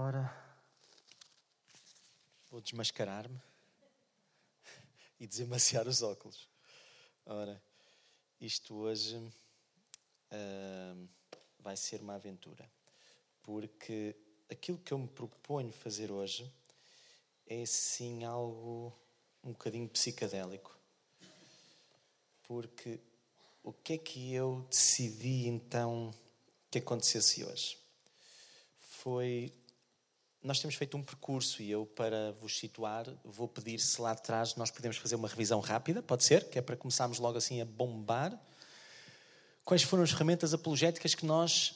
Ora, vou desmascarar-me e desemaciar os óculos. Ora, isto hoje uh, vai ser uma aventura, porque aquilo que eu me proponho fazer hoje é sim algo um bocadinho psicadélico. Porque o que é que eu decidi então que acontecesse hoje? Foi. Nós temos feito um percurso e eu, para vos situar, vou pedir se lá atrás nós podemos fazer uma revisão rápida, pode ser? Que é para começarmos logo assim a bombar. Quais foram as ferramentas apologéticas que nós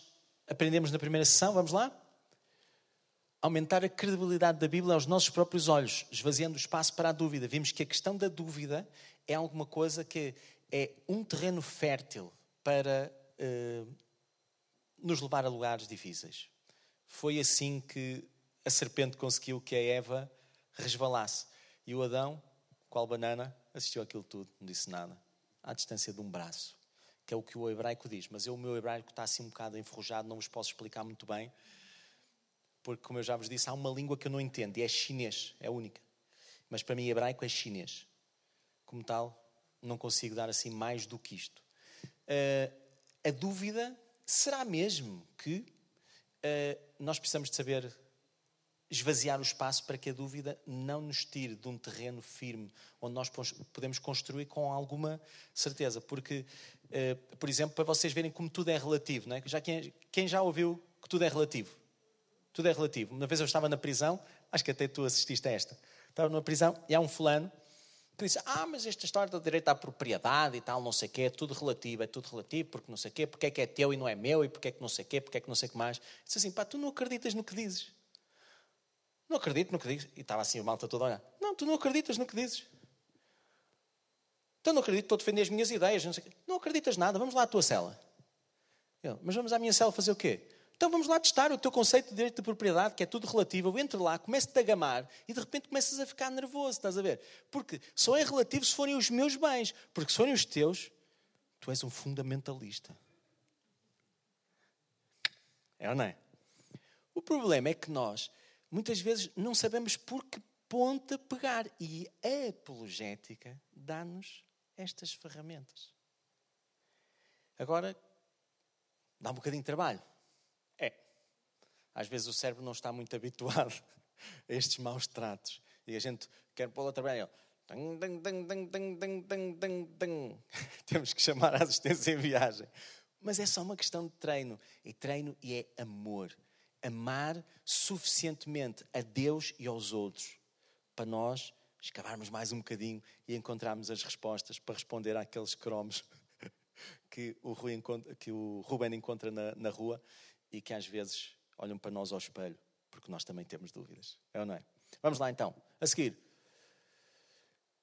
aprendemos na primeira sessão? Vamos lá? aumentar a credibilidade da Bíblia aos nossos próprios olhos, esvaziando o espaço para a dúvida. Vimos que a questão da dúvida é alguma coisa que é um terreno fértil para uh, nos levar a lugares difíceis. Foi assim que a serpente conseguiu que a Eva resvalasse. E o Adão, qual banana, assistiu aquilo tudo, não disse nada. À distância de um braço, que é o que o hebraico diz. Mas eu, o meu hebraico está assim um bocado enferrujado, não vos posso explicar muito bem porque, como eu já vos disse, há uma língua que eu não entendo e é chinês, é única. Mas para mim, hebraico é chinês. Como tal, não consigo dar assim mais do que isto. Uh, a dúvida será mesmo que uh, nós precisamos de saber esvaziar o espaço para que a dúvida não nos tire de um terreno firme onde nós podemos construir com alguma certeza. Porque, uh, por exemplo, para vocês verem como tudo é relativo, não é? já quem, quem já ouviu que tudo é relativo? Tudo é relativo. Uma vez eu estava na prisão, acho que até tu assististe a esta. Estava numa prisão e há um fulano que disse: Ah, mas esta história do direito à propriedade e tal, não sei o quê, é tudo relativo, é tudo relativo, porque não sei o quê, porque é que é teu e não é meu, e porque é que não sei o quê, porque é que não sei o que mais. Disse assim: Pá, tu não acreditas no que dizes. Não acredito no que dizes. E estava assim o malta todo a olhar: Não, tu não acreditas no que dizes. Então não acredito, estou a defender as minhas ideias. Não, não acreditas nada, vamos lá à tua cela. Eu, mas vamos à minha cela fazer o quê? Então vamos lá testar o teu conceito de direito de propriedade, que é tudo relativo. Eu entro lá, começo-te a gamar e de repente começas a ficar nervoso, estás a ver? Porque só é relativo se forem os meus bens. Porque se forem os teus, tu és um fundamentalista. É ou não é? O problema é que nós, muitas vezes, não sabemos por que ponta pegar. E a apologética dá-nos estas ferramentas. Agora, dá um bocadinho de trabalho. Às vezes o cérebro não está muito habituado a estes maus tratos. E a gente quer pô-lo a trabalhar. Temos que chamar a assistência em viagem. Mas é só uma questão de treino. E treino e é amor. Amar suficientemente a Deus e aos outros para nós escavarmos mais um bocadinho e encontrarmos as respostas para responder àqueles cromos que o, que o Ruben encontra na, na rua e que às vezes olham para nós ao espelho, porque nós também temos dúvidas. É ou não é? Vamos lá então. A seguir.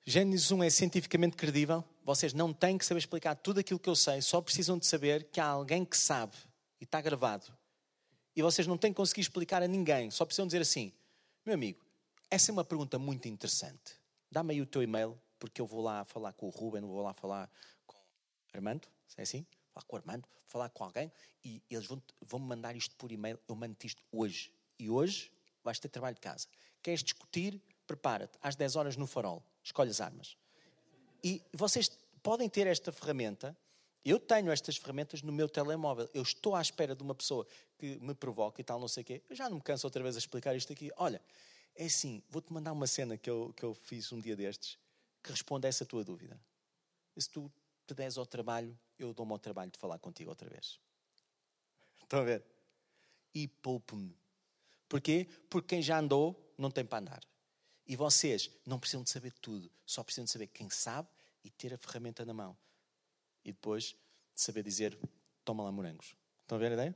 Gênesis 1 é cientificamente credível. Vocês não têm que saber explicar tudo aquilo que eu sei, só precisam de saber que há alguém que sabe e está gravado. E vocês não têm que conseguir explicar a ninguém, só precisam dizer assim: meu amigo, essa é uma pergunta muito interessante. Dá-me aí o teu e-mail, porque eu vou lá falar com o Ruben, vou lá falar com o Armando, se é assim? falar com o Armando, falar com alguém e eles vão, vão me mandar isto por e-mail. Eu mando isto hoje. E hoje vais ter trabalho de casa. Queres discutir? Prepara-te. Às 10 horas no farol. Escolhe as armas. E vocês podem ter esta ferramenta. Eu tenho estas ferramentas no meu telemóvel. Eu estou à espera de uma pessoa que me provoque e tal, não sei o quê. Eu já não me canso outra vez a explicar isto aqui. Olha, é assim, vou-te mandar uma cena que eu, que eu fiz um dia destes que responde a essa tua dúvida. Se tu te des ao trabalho eu dou-me ao trabalho de falar contigo outra vez. Estão a ver? E poupe-me. Porquê? Porque quem já andou não tem para andar. E vocês não precisam de saber tudo, só precisam de saber quem sabe e ter a ferramenta na mão. E depois de saber dizer: toma lá morangos. Estão a ver a ideia?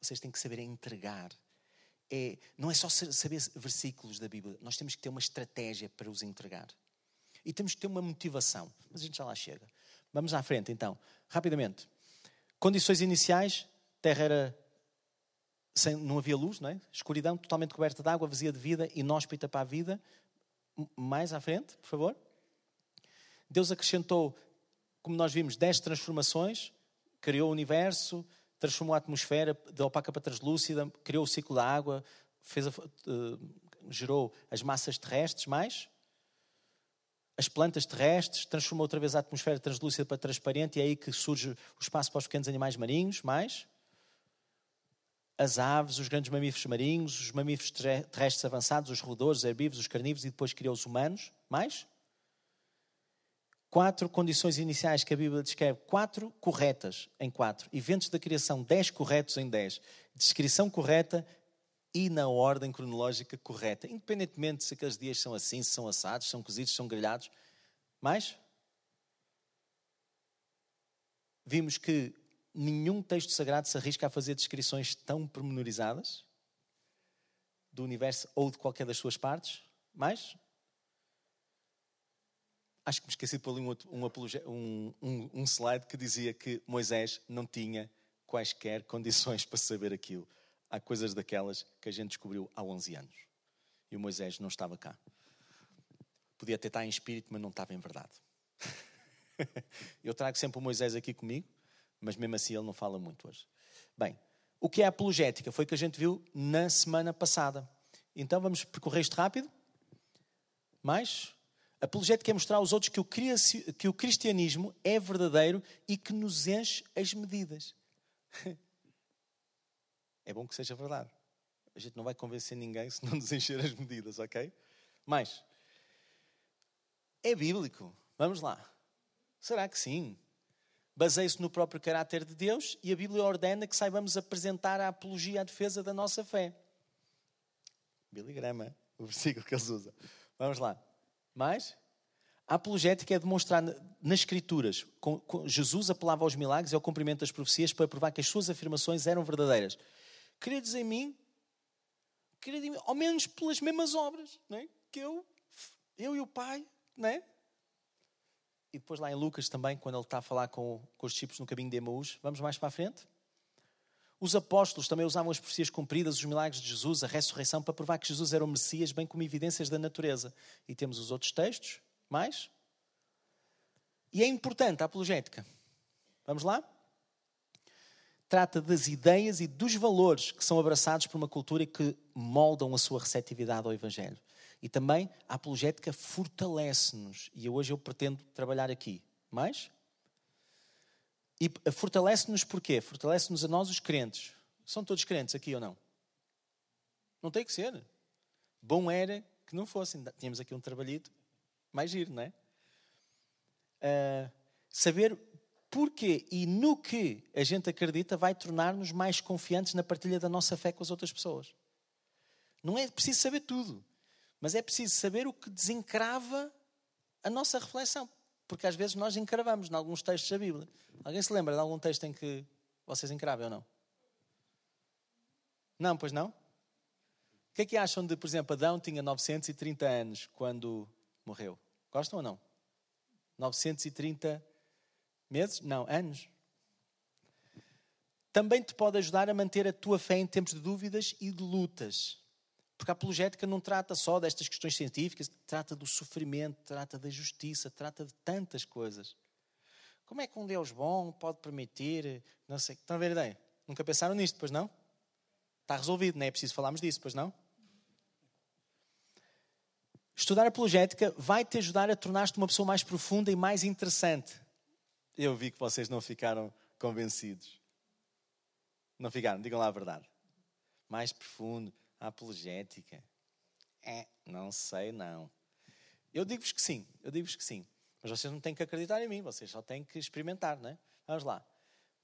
Vocês têm que saber entregar. É, não é só saber versículos da Bíblia, nós temos que ter uma estratégia para os entregar. E temos que ter uma motivação. Mas a gente já lá chega. Vamos à frente então, rapidamente. Condições iniciais: terra era. Sem, não havia luz, não é? Escuridão, totalmente coberta de água, vazia de vida, inóspita para a vida. Mais à frente, por favor. Deus acrescentou, como nós vimos, dez transformações, criou o universo, transformou a atmosfera de opaca para translúcida, criou o ciclo da água, fez a, uh, gerou as massas terrestres, mais? As plantas terrestres, transformou outra vez a atmosfera translúcida para transparente e é aí que surge o espaço para os pequenos animais marinhos, mais? As aves, os grandes mamíferos marinhos, os mamíferos terrestres avançados, os roedores, os herbívoros, os carnívoros e depois criou os humanos, mais quatro condições iniciais que a Bíblia descreve, quatro corretas em quatro, eventos da criação, dez corretos em dez, descrição correta e na ordem cronológica correta, independentemente se aqueles dias são assim, se são assados, são cozidos, são grelhados. Mais? Vimos que nenhum texto sagrado se arrisca a fazer descrições tão pormenorizadas do universo ou de qualquer das suas partes. Mais? Acho que me esqueci de pôr ali um, um, um, um slide que dizia que Moisés não tinha quaisquer condições para saber aquilo há coisas daquelas que a gente descobriu há 11 anos. E o Moisés não estava cá. Podia até estar em espírito, mas não estava em verdade. Eu trago sempre o Moisés aqui comigo, mas mesmo assim ele não fala muito hoje. Bem, o que é apologética? Foi o que a gente viu na semana passada. Então vamos percorrer isto rápido. Mais? Apologética é mostrar aos outros que o, cristianismo é verdadeiro e que nos enche as medidas. É bom que seja verdade. A gente não vai convencer ninguém se não nos encher as medidas, ok? Mas, é bíblico. Vamos lá. Será que sim? Baseia-se no próprio caráter de Deus e a Bíblia ordena que saibamos apresentar a apologia à defesa da nossa fé. Biligrama, o versículo que eles usam. Vamos lá. Mais? A apologética é demonstrar nas Escrituras. Jesus apelava aos milagres e ao cumprimento das profecias para provar que as suas afirmações eram verdadeiras queridos em mim, queridos em mim, ao menos pelas mesmas obras não é? que eu, eu e o Pai, não é? E depois lá em Lucas também, quando ele está a falar com, com os discípulos no caminho de Emaús, vamos mais para a frente? Os apóstolos também usavam as profecias cumpridas, os milagres de Jesus, a ressurreição, para provar que Jesus era o Messias, bem como evidências da natureza. E temos os outros textos, mais. E é importante a apologética. Vamos lá? trata das ideias e dos valores que são abraçados por uma cultura e que moldam a sua receptividade ao Evangelho. E também a apologética fortalece-nos. E hoje eu pretendo trabalhar aqui. Mais? E fortalece-nos porquê? Fortalece-nos a nós, os crentes. São todos crentes aqui ou não? Não tem que ser. Bom era que não fossem. Tínhamos aqui um trabalhito mais giro, não é? Uh, saber porquê e no que a gente acredita vai tornar-nos mais confiantes na partilha da nossa fé com as outras pessoas. Não é preciso saber tudo, mas é preciso saber o que desencrava a nossa reflexão. Porque às vezes nós encravamos em alguns textos da Bíblia. Alguém se lembra de algum texto em que vocês encravem ou não? Não, pois não? O que é que acham de, por exemplo, Adão tinha 930 anos quando morreu? Gostam ou não? 930 anos Meses? Não, anos. Também te pode ajudar a manter a tua fé em tempos de dúvidas e de lutas. Porque a apologética não trata só destas questões científicas, trata do sofrimento, trata da justiça, trata de tantas coisas. Como é que um Deus bom pode permitir. Não sei. Estão a ver a ideia? Nunca pensaram nisto, pois não? Está resolvido, não é preciso falarmos disso, pois não? Estudar apologética vai te ajudar a tornar-te uma pessoa mais profunda e mais interessante. Eu vi que vocês não ficaram convencidos. Não ficaram, digam lá a verdade. Mais profundo, apologética. É, não sei não. Eu digo-vos que sim, eu digo-vos que sim. Mas vocês não têm que acreditar em mim, vocês só têm que experimentar, não é? Vamos lá.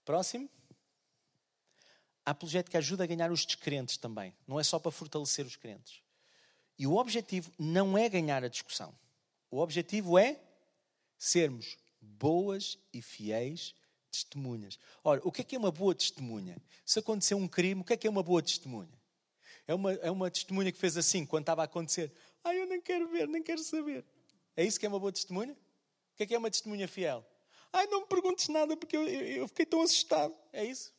Próximo. A apologética ajuda a ganhar os descrentes também. Não é só para fortalecer os crentes. E o objetivo não é ganhar a discussão. O objetivo é sermos boas e fiéis testemunhas. Ora, o que é que é uma boa testemunha? Se aconteceu um crime, o que é que é uma boa testemunha? É uma, é uma testemunha que fez assim quando estava a acontecer. Ai, eu nem quero ver, nem quero saber. É isso que é uma boa testemunha? O que é que é uma testemunha fiel? Ai, não me perguntes nada porque eu, eu, eu fiquei tão assustado. É isso?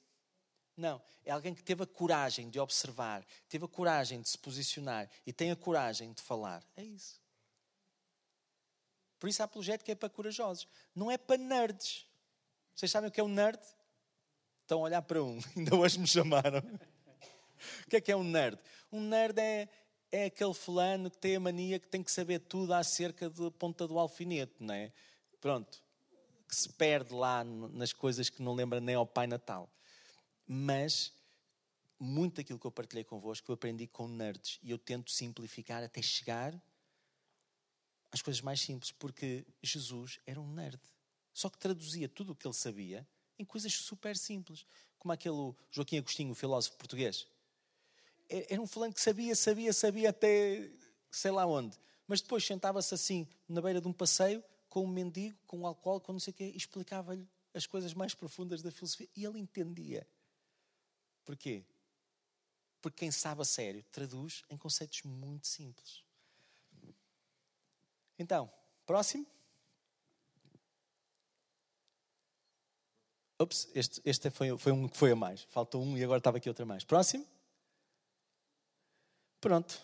Não. É alguém que teve a coragem de observar, teve a coragem de se posicionar e tem a coragem de falar. É isso. Por isso a apologética é para corajosos, não é para nerds. Vocês sabem o que é um nerd? Estão a olhar para um, ainda hoje me chamaram. O que é que é um nerd? Um nerd é, é aquele fulano que tem a mania que tem que saber tudo acerca da ponta do alfinete, não é? Pronto, que se perde lá nas coisas que não lembra nem ao Pai Natal. Mas muito daquilo que eu partilhei convosco eu aprendi com nerds e eu tento simplificar até chegar às coisas mais simples, porque Jesus era um nerd. Só que traduzia tudo o que ele sabia em coisas super simples, como aquele Joaquim Agostinho, o filósofo português. Era um fulano que sabia, sabia, sabia até sei lá onde. Mas depois sentava-se assim, na beira de um passeio, com um mendigo, com um álcool, com não sei o quê, e explicava-lhe as coisas mais profundas da filosofia. E ele entendia. Porquê? Porque quem sabe a sério traduz em conceitos muito simples. Então, próximo. Ops, este, este foi, foi um que foi a mais. Faltou um e agora estava aqui outra mais. Próximo. Pronto.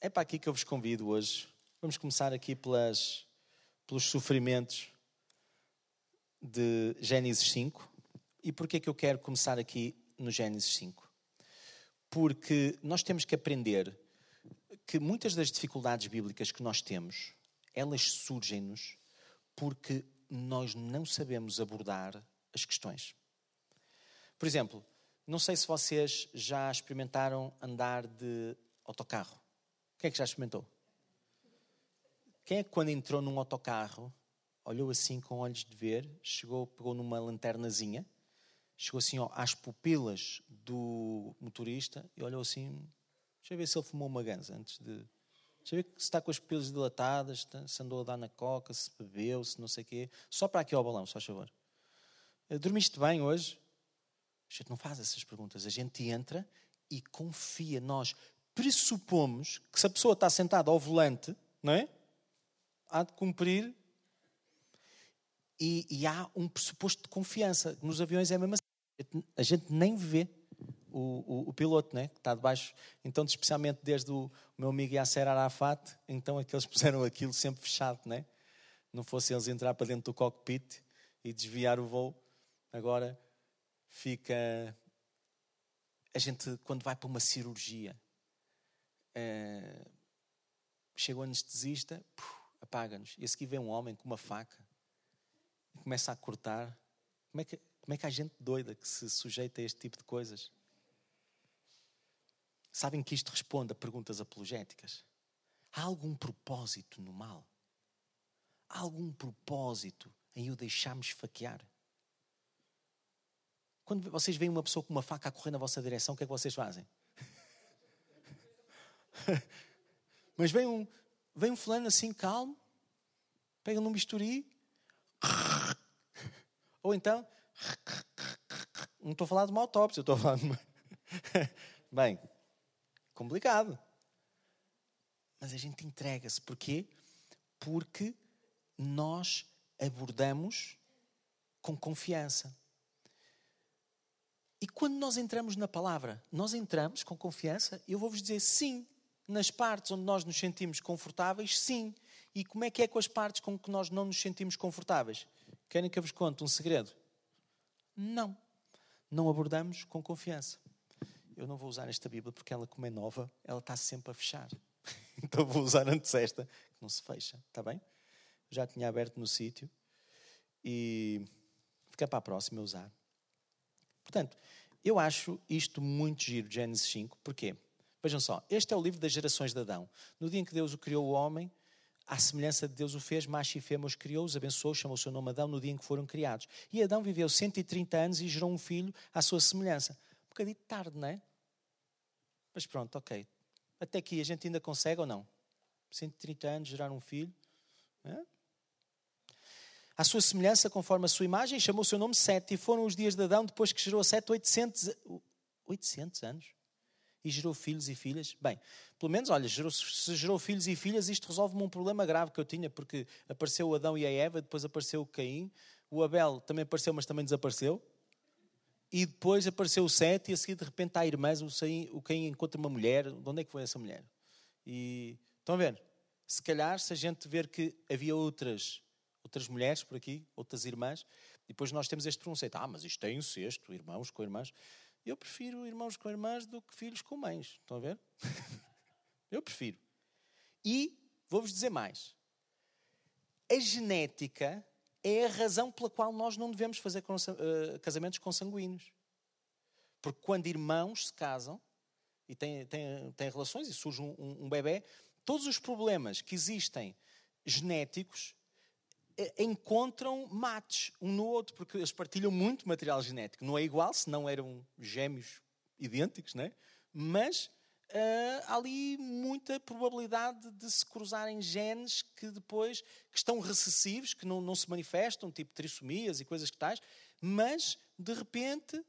É para aqui que eu vos convido hoje. Vamos começar aqui pelas, pelos sofrimentos de Gênesis 5. E porquê é que eu quero começar aqui no Gênesis 5? Porque nós temos que aprender que muitas das dificuldades bíblicas que nós temos, elas surgem-nos porque nós não sabemos abordar as questões. Por exemplo, não sei se vocês já experimentaram andar de autocarro. Quem é que já experimentou? Quem é que quando entrou num autocarro, olhou assim com olhos de ver, chegou, pegou numa lanternazinha, chegou assim ó, às pupilas do motorista e olhou assim, deixa eu ver se ele fumou uma ganza antes de... Deixa eu ver se está com as pupilas dilatadas, se andou a dar na coca, se bebeu, se não sei o quê. Só para aqui ao balão, só favor. Eh, dormiste bem hoje? A gente não faz essas perguntas. A gente entra e confia. Nós pressupomos que se a pessoa está sentada ao volante, não é? Há de cumprir. E, e há um pressuposto de confiança. Nos aviões é assim. A gente nem vê o, o, o piloto, né? que está debaixo. Então, especialmente desde o, o meu amigo Yasser Arafat, então aqueles puseram aquilo sempre fechado, né? Não fossem eles entrar para dentro do cockpit e desviar o voo. Agora fica. A gente, quando vai para uma cirurgia, é... chega o anestesista, apaga-nos. E a seguir vem um homem com uma faca e começa a cortar. Como é que, como é que há gente doida que se sujeita a este tipo de coisas? Sabem que isto responde a perguntas apologéticas? Há algum propósito no mal? Há algum propósito em o deixarmos esfaquear? Quando vocês veem uma pessoa com uma faca a correr na vossa direção, o que é que vocês fazem? Mas vem um, vem um fulano assim calmo, pega num bisturi, ou então, não estou a falar de uma autópsia, estou a falar de uma. Bem, complicado. Mas a gente entrega-se. Porquê? Porque nós abordamos com confiança. E quando nós entramos na palavra, nós entramos com confiança, eu vou-vos dizer sim. Nas partes onde nós nos sentimos confortáveis, sim. E como é que é com as partes com que nós não nos sentimos confortáveis? Querem que eu vos conte um segredo? Não. Não abordamos com confiança. Eu não vou usar esta Bíblia porque ela, como é nova, ela está sempre a fechar. Então vou usar antes esta, que não se fecha, está bem? Já tinha aberto no sítio e fica para a próxima usar. Portanto, eu acho isto muito giro, Gênesis 5, porquê? Vejam só, este é o livro das gerações de Adão. No dia em que Deus o criou, o homem, à semelhança de Deus o fez, macho e fêmea os criou, os abençoou, chamou o seu nome Adão no dia em que foram criados. E Adão viveu 130 anos e gerou um filho à sua semelhança. Um bocadinho tarde, não é? Mas pronto, ok. Até aqui a gente ainda consegue ou não? 130 anos gerar um filho. É? À sua semelhança, conforme a sua imagem, chamou o seu nome Sete. E foram os dias de Adão, depois que gerou Sete, 800, 800 anos. E gerou filhos e filhas. Bem, pelo menos, olha, gerou, se gerou filhos e filhas, isto resolve-me um problema grave que eu tinha, porque apareceu o Adão e a Eva, depois apareceu o Caim, o Abel também apareceu, mas também desapareceu. E depois apareceu o Sete, e a seguir, de repente, há irmãs, o Caim encontra uma mulher. De onde é que foi essa mulher? E estão a ver? Se calhar, se a gente ver que havia outras outras mulheres por aqui, outras irmãs, depois nós temos este preconceito. Ah, mas isto é incesto, irmãos com irmãs. Eu prefiro irmãos com irmãs do que filhos com mães. Estão a ver? Eu prefiro. E vou-vos dizer mais. A genética é a razão pela qual nós não devemos fazer eh, casamentos consanguíneos. Porque quando irmãos se casam e têm, têm, têm relações e surge um, um, um bebê, todos os problemas que existem genéticos encontram mates um no outro, porque eles partilham muito material genético. Não é igual, senão eram gêmeos idênticos, né? mas uh, há ali muita probabilidade de se cruzarem genes que depois que estão recessivos, que não, não se manifestam, tipo trissomias e coisas que tais, mas de repente,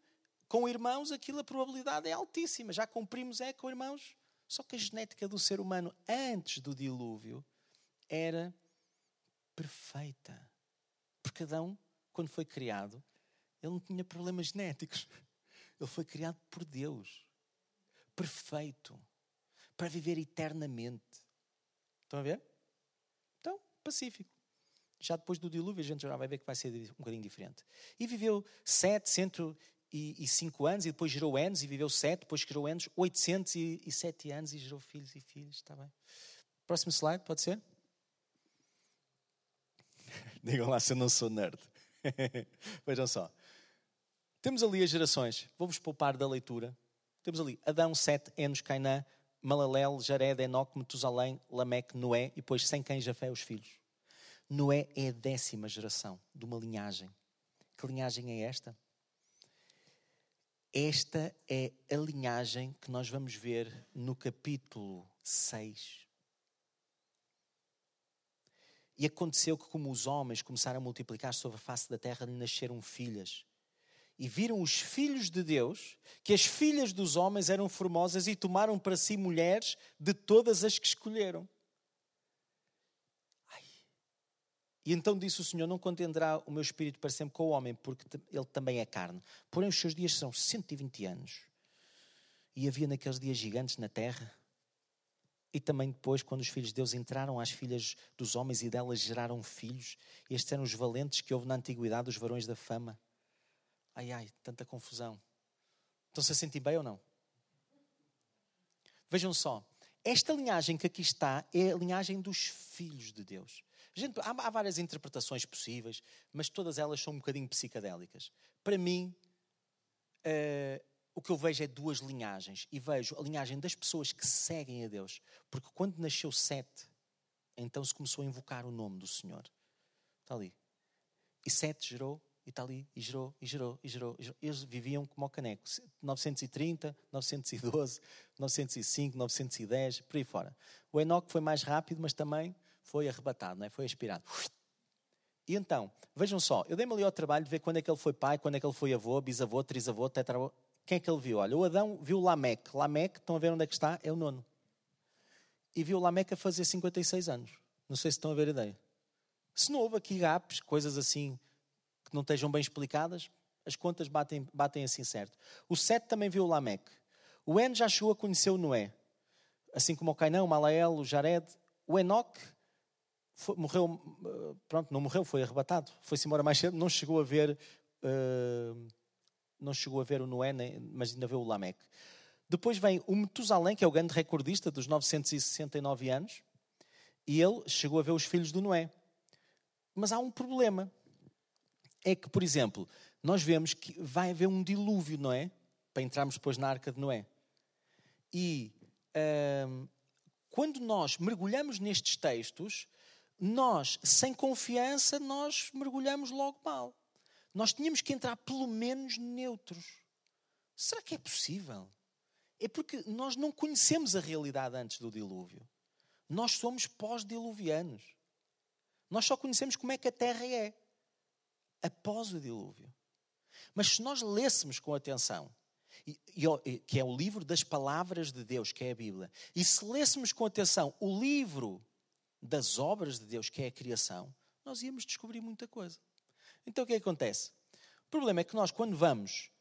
com irmãos, aquilo a probabilidade é altíssima. Já cumprimos é com irmãos. Só que a genética do ser humano antes do dilúvio era perfeita. Porque Adão, quando foi criado, ele não tinha problemas genéticos. Ele foi criado por Deus. Perfeito. Para viver eternamente. Estão a ver? Então, pacífico. Já depois do dilúvio, a gente já vai ver que vai ser um bocadinho diferente. E viveu 705 anos, e depois gerou anos, e viveu 7, depois gerou anos, 807 anos, e gerou filhos e filhos. Está bem? Próximo slide, pode ser? Digam lá se eu não sou nerd. Vejam só. Temos ali as gerações. Vou-vos poupar da leitura. Temos ali Adão, Sete, Enos, Cainã, Malalel, Jared, Enoque, Metusalém, Lameque, Noé e depois sem quem Jafé os filhos. Noé é a décima geração de uma linhagem. Que linhagem é esta? Esta é a linhagem que nós vamos ver no capítulo 6 e aconteceu que, como os homens começaram a multiplicar sobre a face da terra, lhe nasceram filhas. E viram os filhos de Deus que as filhas dos homens eram formosas e tomaram para si mulheres de todas as que escolheram. Ai. E então disse o Senhor: Não contenderá o meu espírito para sempre com o homem, porque ele também é carne. Porém, os seus dias são 120 anos. E havia naqueles dias gigantes na terra e também depois, quando os filhos de Deus entraram às filhas dos homens e delas geraram filhos, estes eram os valentes que houve na antiguidade, os varões da fama. Ai, ai, tanta confusão. Estão-se a sentir bem ou não? Vejam só, esta linhagem que aqui está é a linhagem dos filhos de Deus. Gente, há, há várias interpretações possíveis, mas todas elas são um bocadinho psicadélicas. Para mim, uh, o que eu vejo é duas linhagens. E vejo a linhagem das pessoas que seguem a Deus. Porque quando nasceu Sete, então se começou a invocar o nome do Senhor. Está ali. E Sete gerou, e está ali, e gerou, e gerou, e gerou. Eles viviam como o caneco. 930, 912, 905, 910, por aí fora. O Enoque foi mais rápido, mas também foi arrebatado, não é? foi aspirado. E então, vejam só, eu dei-me ali ao trabalho de ver quando é que ele foi pai, quando é que ele foi avô, bisavô, trisavô, tetravô. Quem é que ele viu? Olha, o Adão viu Lameque. Lameque, estão a ver onde é que está? É o nono. E viu Lameque a fazer 56 anos. Não sei se estão a ver a ideia. Se não houve aqui gaps, coisas assim que não estejam bem explicadas, as contas batem, batem assim certo. O Sete também viu Lameque. O En já chegou a conhecer o Noé. Assim como o Cainão, o Malael, o Jared. O Enoque foi, morreu, eh, pronto, não morreu, foi arrebatado. Foi-se embora mais cedo, não chegou a ver... Uh, não chegou a ver o Noé, mas ainda vê o Lameque. Depois vem o Metusalém, que é o grande recordista dos 969 anos, e ele chegou a ver os filhos do Noé. Mas há um problema. É que, por exemplo, nós vemos que vai haver um dilúvio, não é? Para entrarmos depois na arca de Noé. E hum, quando nós mergulhamos nestes textos, nós, sem confiança, nós mergulhamos logo mal nós tínhamos que entrar pelo menos neutros. Será que é possível? É porque nós não conhecemos a realidade antes do dilúvio. Nós somos pós-diluvianos. Nós só conhecemos como é que a Terra é após o dilúvio. Mas se nós lêssemos com atenção, que é o livro das palavras de Deus, que é a Bíblia, e se lêssemos com atenção o livro das obras de Deus, que é a criação, nós íamos descobrir muita coisa. Então o que, é que acontece? O problema é que nós, quando vamos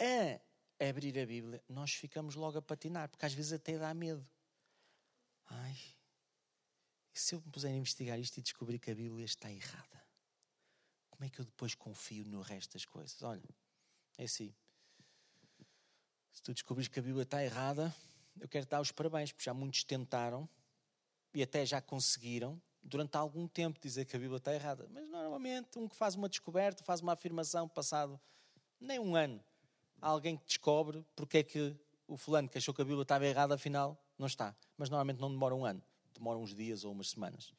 a abrir a Bíblia, nós ficamos logo a patinar, porque às vezes até dá medo. Ai, e se eu me puser a investigar isto e descobrir que a Bíblia está errada? Como é que eu depois confio no resto das coisas? Olha, é assim. Se tu descobris que a Bíblia está errada, eu quero dar os parabéns, porque já muitos tentaram e até já conseguiram, durante algum tempo, dizer que a Bíblia está errada. Mas normalmente, um que faz uma descoberta, faz uma afirmação, passado nem um ano, alguém que descobre porque é que o fulano que achou que a Bíblia estava errada, afinal, não está. Mas normalmente não demora um ano, demora uns dias ou umas semanas.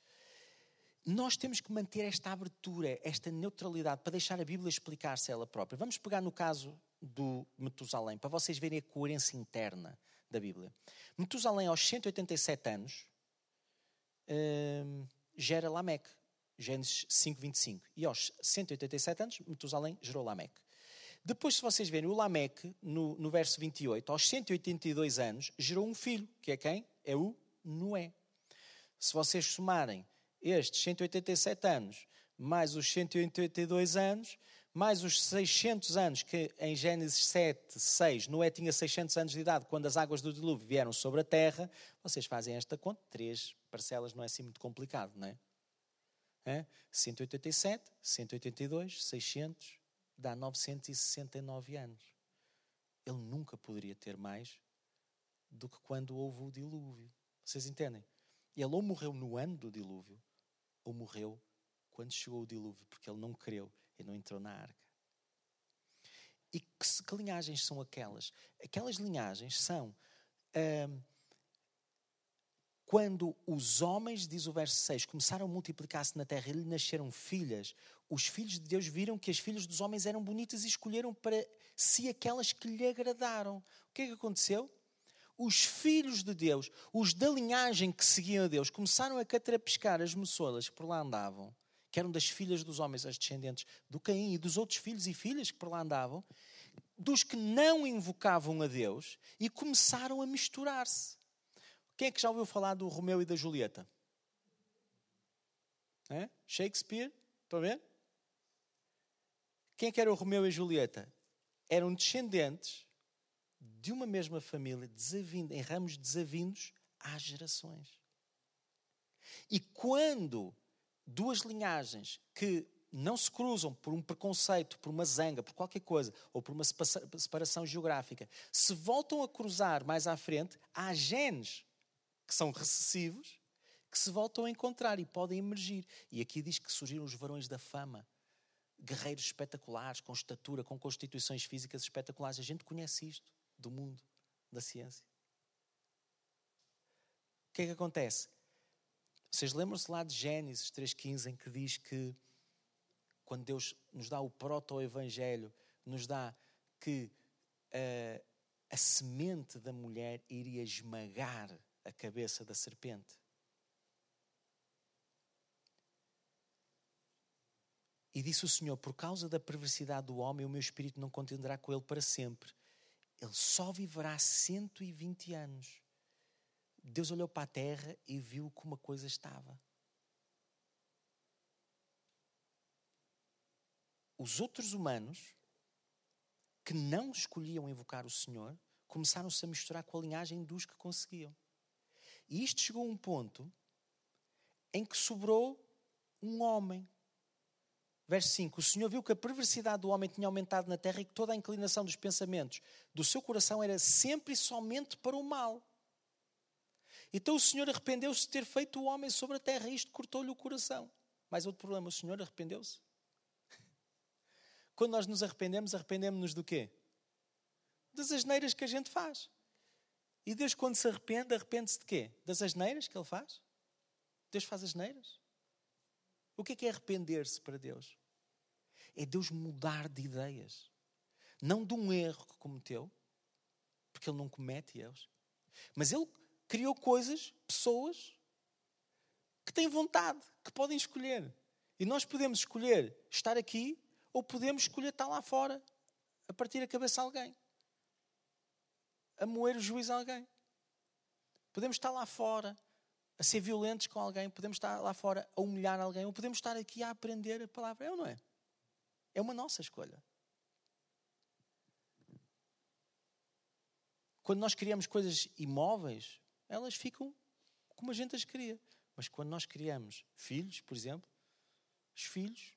Nós temos que manter esta abertura, esta neutralidade, para deixar a Bíblia explicar-se ela própria. Vamos pegar no caso do Metusalém, para vocês verem a coerência interna da Bíblia. Metusalém, aos 187 anos, hum, gera Lameque, Gênesis 5, 25. E aos 187 anos, Metusalém gerou Lameque. Depois, se vocês verem, o Lameque, no, no verso 28, aos 182 anos, gerou um filho, que é quem? É o Noé. Se vocês somarem estes 187 anos, mais os 182 anos, mais os 600 anos que em Gênesis 7, 6, Noé tinha 600 anos de idade quando as águas do dilúvio vieram sobre a terra, vocês fazem esta conta, três parcelas não é assim muito complicado, não é? é? 187, 182, 600, dá 969 anos. Ele nunca poderia ter mais do que quando houve o dilúvio. Vocês entendem? Ele ou morreu no ano do dilúvio, ou morreu quando chegou o dilúvio, porque ele não creu e não entrou na arca. E que, que linhagens são aquelas? Aquelas linhagens são. Hum, quando os homens, diz o verso 6, começaram a multiplicar-se na terra e lhe nasceram filhas, os filhos de Deus viram que as filhas dos homens eram bonitas e escolheram para si aquelas que lhe agradaram. O que é que aconteceu? Os filhos de Deus, os da linhagem que seguiam a Deus, começaram a catrapiscar as moçolas que por lá andavam, que eram das filhas dos homens, as descendentes do Caim e dos outros filhos e filhas que por lá andavam, dos que não invocavam a Deus e começaram a misturar-se. Quem é que já ouviu falar do Romeu e da Julieta? É? Shakespeare? Estão a ver? Quem é que era o Romeu e a Julieta? Eram descendentes de uma mesma família, desavindo, em ramos desavindos há gerações. E quando duas linhagens que não se cruzam por um preconceito, por uma zanga, por qualquer coisa, ou por uma separação geográfica, se voltam a cruzar mais à frente, há genes que são recessivos que se voltam a encontrar e podem emergir. E aqui diz que surgiram os varões da fama, guerreiros espetaculares, com estatura, com constituições físicas espetaculares. A gente conhece isto do mundo da ciência. O que é que acontece? Vocês lembram-se lá de Gênesis 3,15, em que diz que quando Deus nos dá o proto-evangelho, nos dá que uh, a semente da mulher iria esmagar a cabeça da serpente. E disse o Senhor: Por causa da perversidade do homem, o meu espírito não contenderá com ele para sempre. Ele só viverá 120 anos. Deus olhou para a terra e viu como a coisa estava. Os outros humanos que não escolhiam invocar o Senhor começaram-se a misturar com a linhagem dos que conseguiam. E isto chegou a um ponto em que sobrou um homem. Verso 5: O Senhor viu que a perversidade do homem tinha aumentado na terra e que toda a inclinação dos pensamentos do seu coração era sempre e somente para o mal. Então o Senhor arrependeu-se de ter feito o homem sobre a terra e isto cortou-lhe o coração. Mais outro problema: o Senhor arrependeu-se. Quando nós nos arrependemos, arrependemos-nos do quê? Das asneiras que a gente faz. E Deus, quando se arrepende, arrepende-se de quê? Das asneiras que Ele faz? Deus faz asneiras? O que é que é arrepender-se para Deus? É Deus mudar de ideias. Não de um erro que cometeu, porque Ele não comete erros, mas Ele criou coisas, pessoas, que têm vontade, que podem escolher. E nós podemos escolher estar aqui ou podemos escolher estar lá fora, a partir a cabeça de alguém a moer o juízo a alguém. Podemos estar lá fora a ser violentos com alguém, podemos estar lá fora a humilhar alguém, ou podemos estar aqui a aprender a palavra. É ou não é? É uma nossa escolha. Quando nós criamos coisas imóveis, elas ficam como a gente as cria. Mas quando nós criamos filhos, por exemplo, os filhos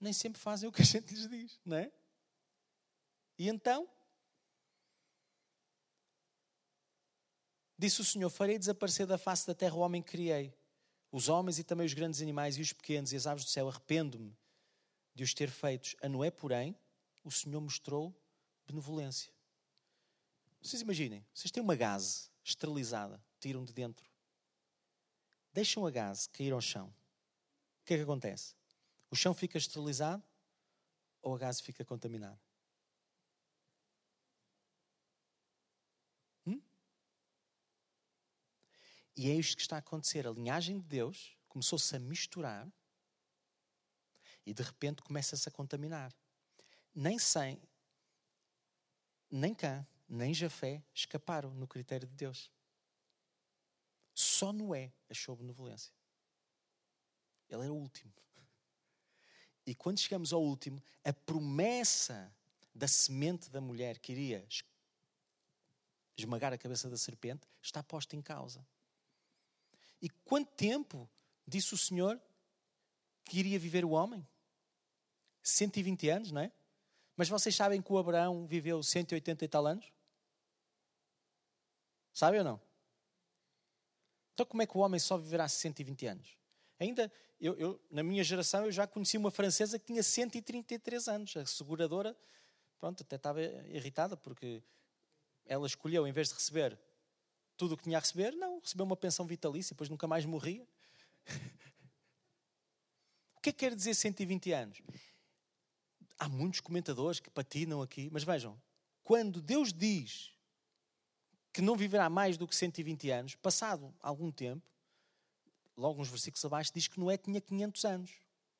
nem sempre fazem o que a gente lhes diz, não é? E então, Disse o Senhor: Farei desaparecer da face da terra o homem que criei, os homens e também os grandes animais e os pequenos e as aves do céu. Arrependo-me de os ter feitos. A Noé, porém, o Senhor mostrou benevolência. Vocês imaginem, vocês têm uma gase esterilizada, tiram de dentro, deixam a gase cair ao chão. O que é que acontece? O chão fica esterilizado ou a gase fica contaminada? E é isto que está a acontecer. A linhagem de Deus começou-se a misturar e de repente começa-se a contaminar. Nem sem, nem Cã, nem Jafé escaparam no critério de Deus. Só Noé achou benevolência. Ele era o último. E quando chegamos ao último, a promessa da semente da mulher que iria esmagar a cabeça da serpente está posta em causa. E quanto tempo disse o Senhor que iria viver o homem? 120 anos, não é? Mas vocês sabem que o Abraão viveu 180 e tal anos? Sabem ou não? Então como é que o homem só viverá 120 anos? Ainda, eu, eu, na minha geração, eu já conheci uma francesa que tinha 133 anos. A seguradora, pronto, até estava irritada porque ela escolheu, em vez de receber tudo o que tinha a receber, não, recebeu uma pensão vitalícia, depois nunca mais morria. o que é que quer dizer 120 anos? Há muitos comentadores que patinam aqui, mas vejam, quando Deus diz que não viverá mais do que 120 anos, passado algum tempo, logo nos versículos abaixo, diz que Noé tinha 500 anos.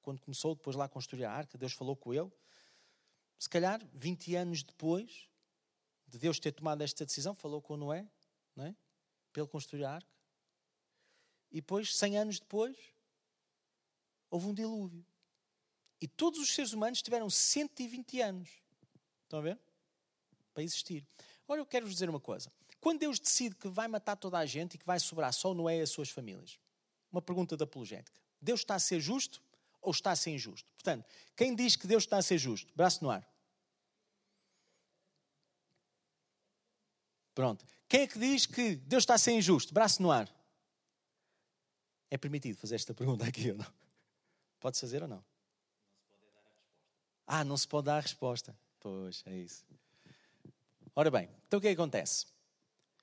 Quando começou depois lá a construir a arca, Deus falou com ele. Se calhar, 20 anos depois de Deus ter tomado esta decisão, falou com Noé, não é? Para ele construir a arca. E depois, 100 anos depois, houve um dilúvio. E todos os seres humanos tiveram 120 anos. Estão a ver? Para existir. Olha, eu quero vos dizer uma coisa. Quando Deus decide que vai matar toda a gente e que vai sobrar só Noé e as suas famílias, uma pergunta da apologética. Deus está a ser justo ou está a ser injusto? Portanto, quem diz que Deus está a ser justo? Braço no ar. Pronto. Quem é que diz que Deus está a ser injusto? Braço no ar. É permitido fazer esta pergunta aqui ou não? Pode fazer ou não? Ah, não se pode dar a resposta. Pois, é isso. Ora bem, então o que, é que acontece?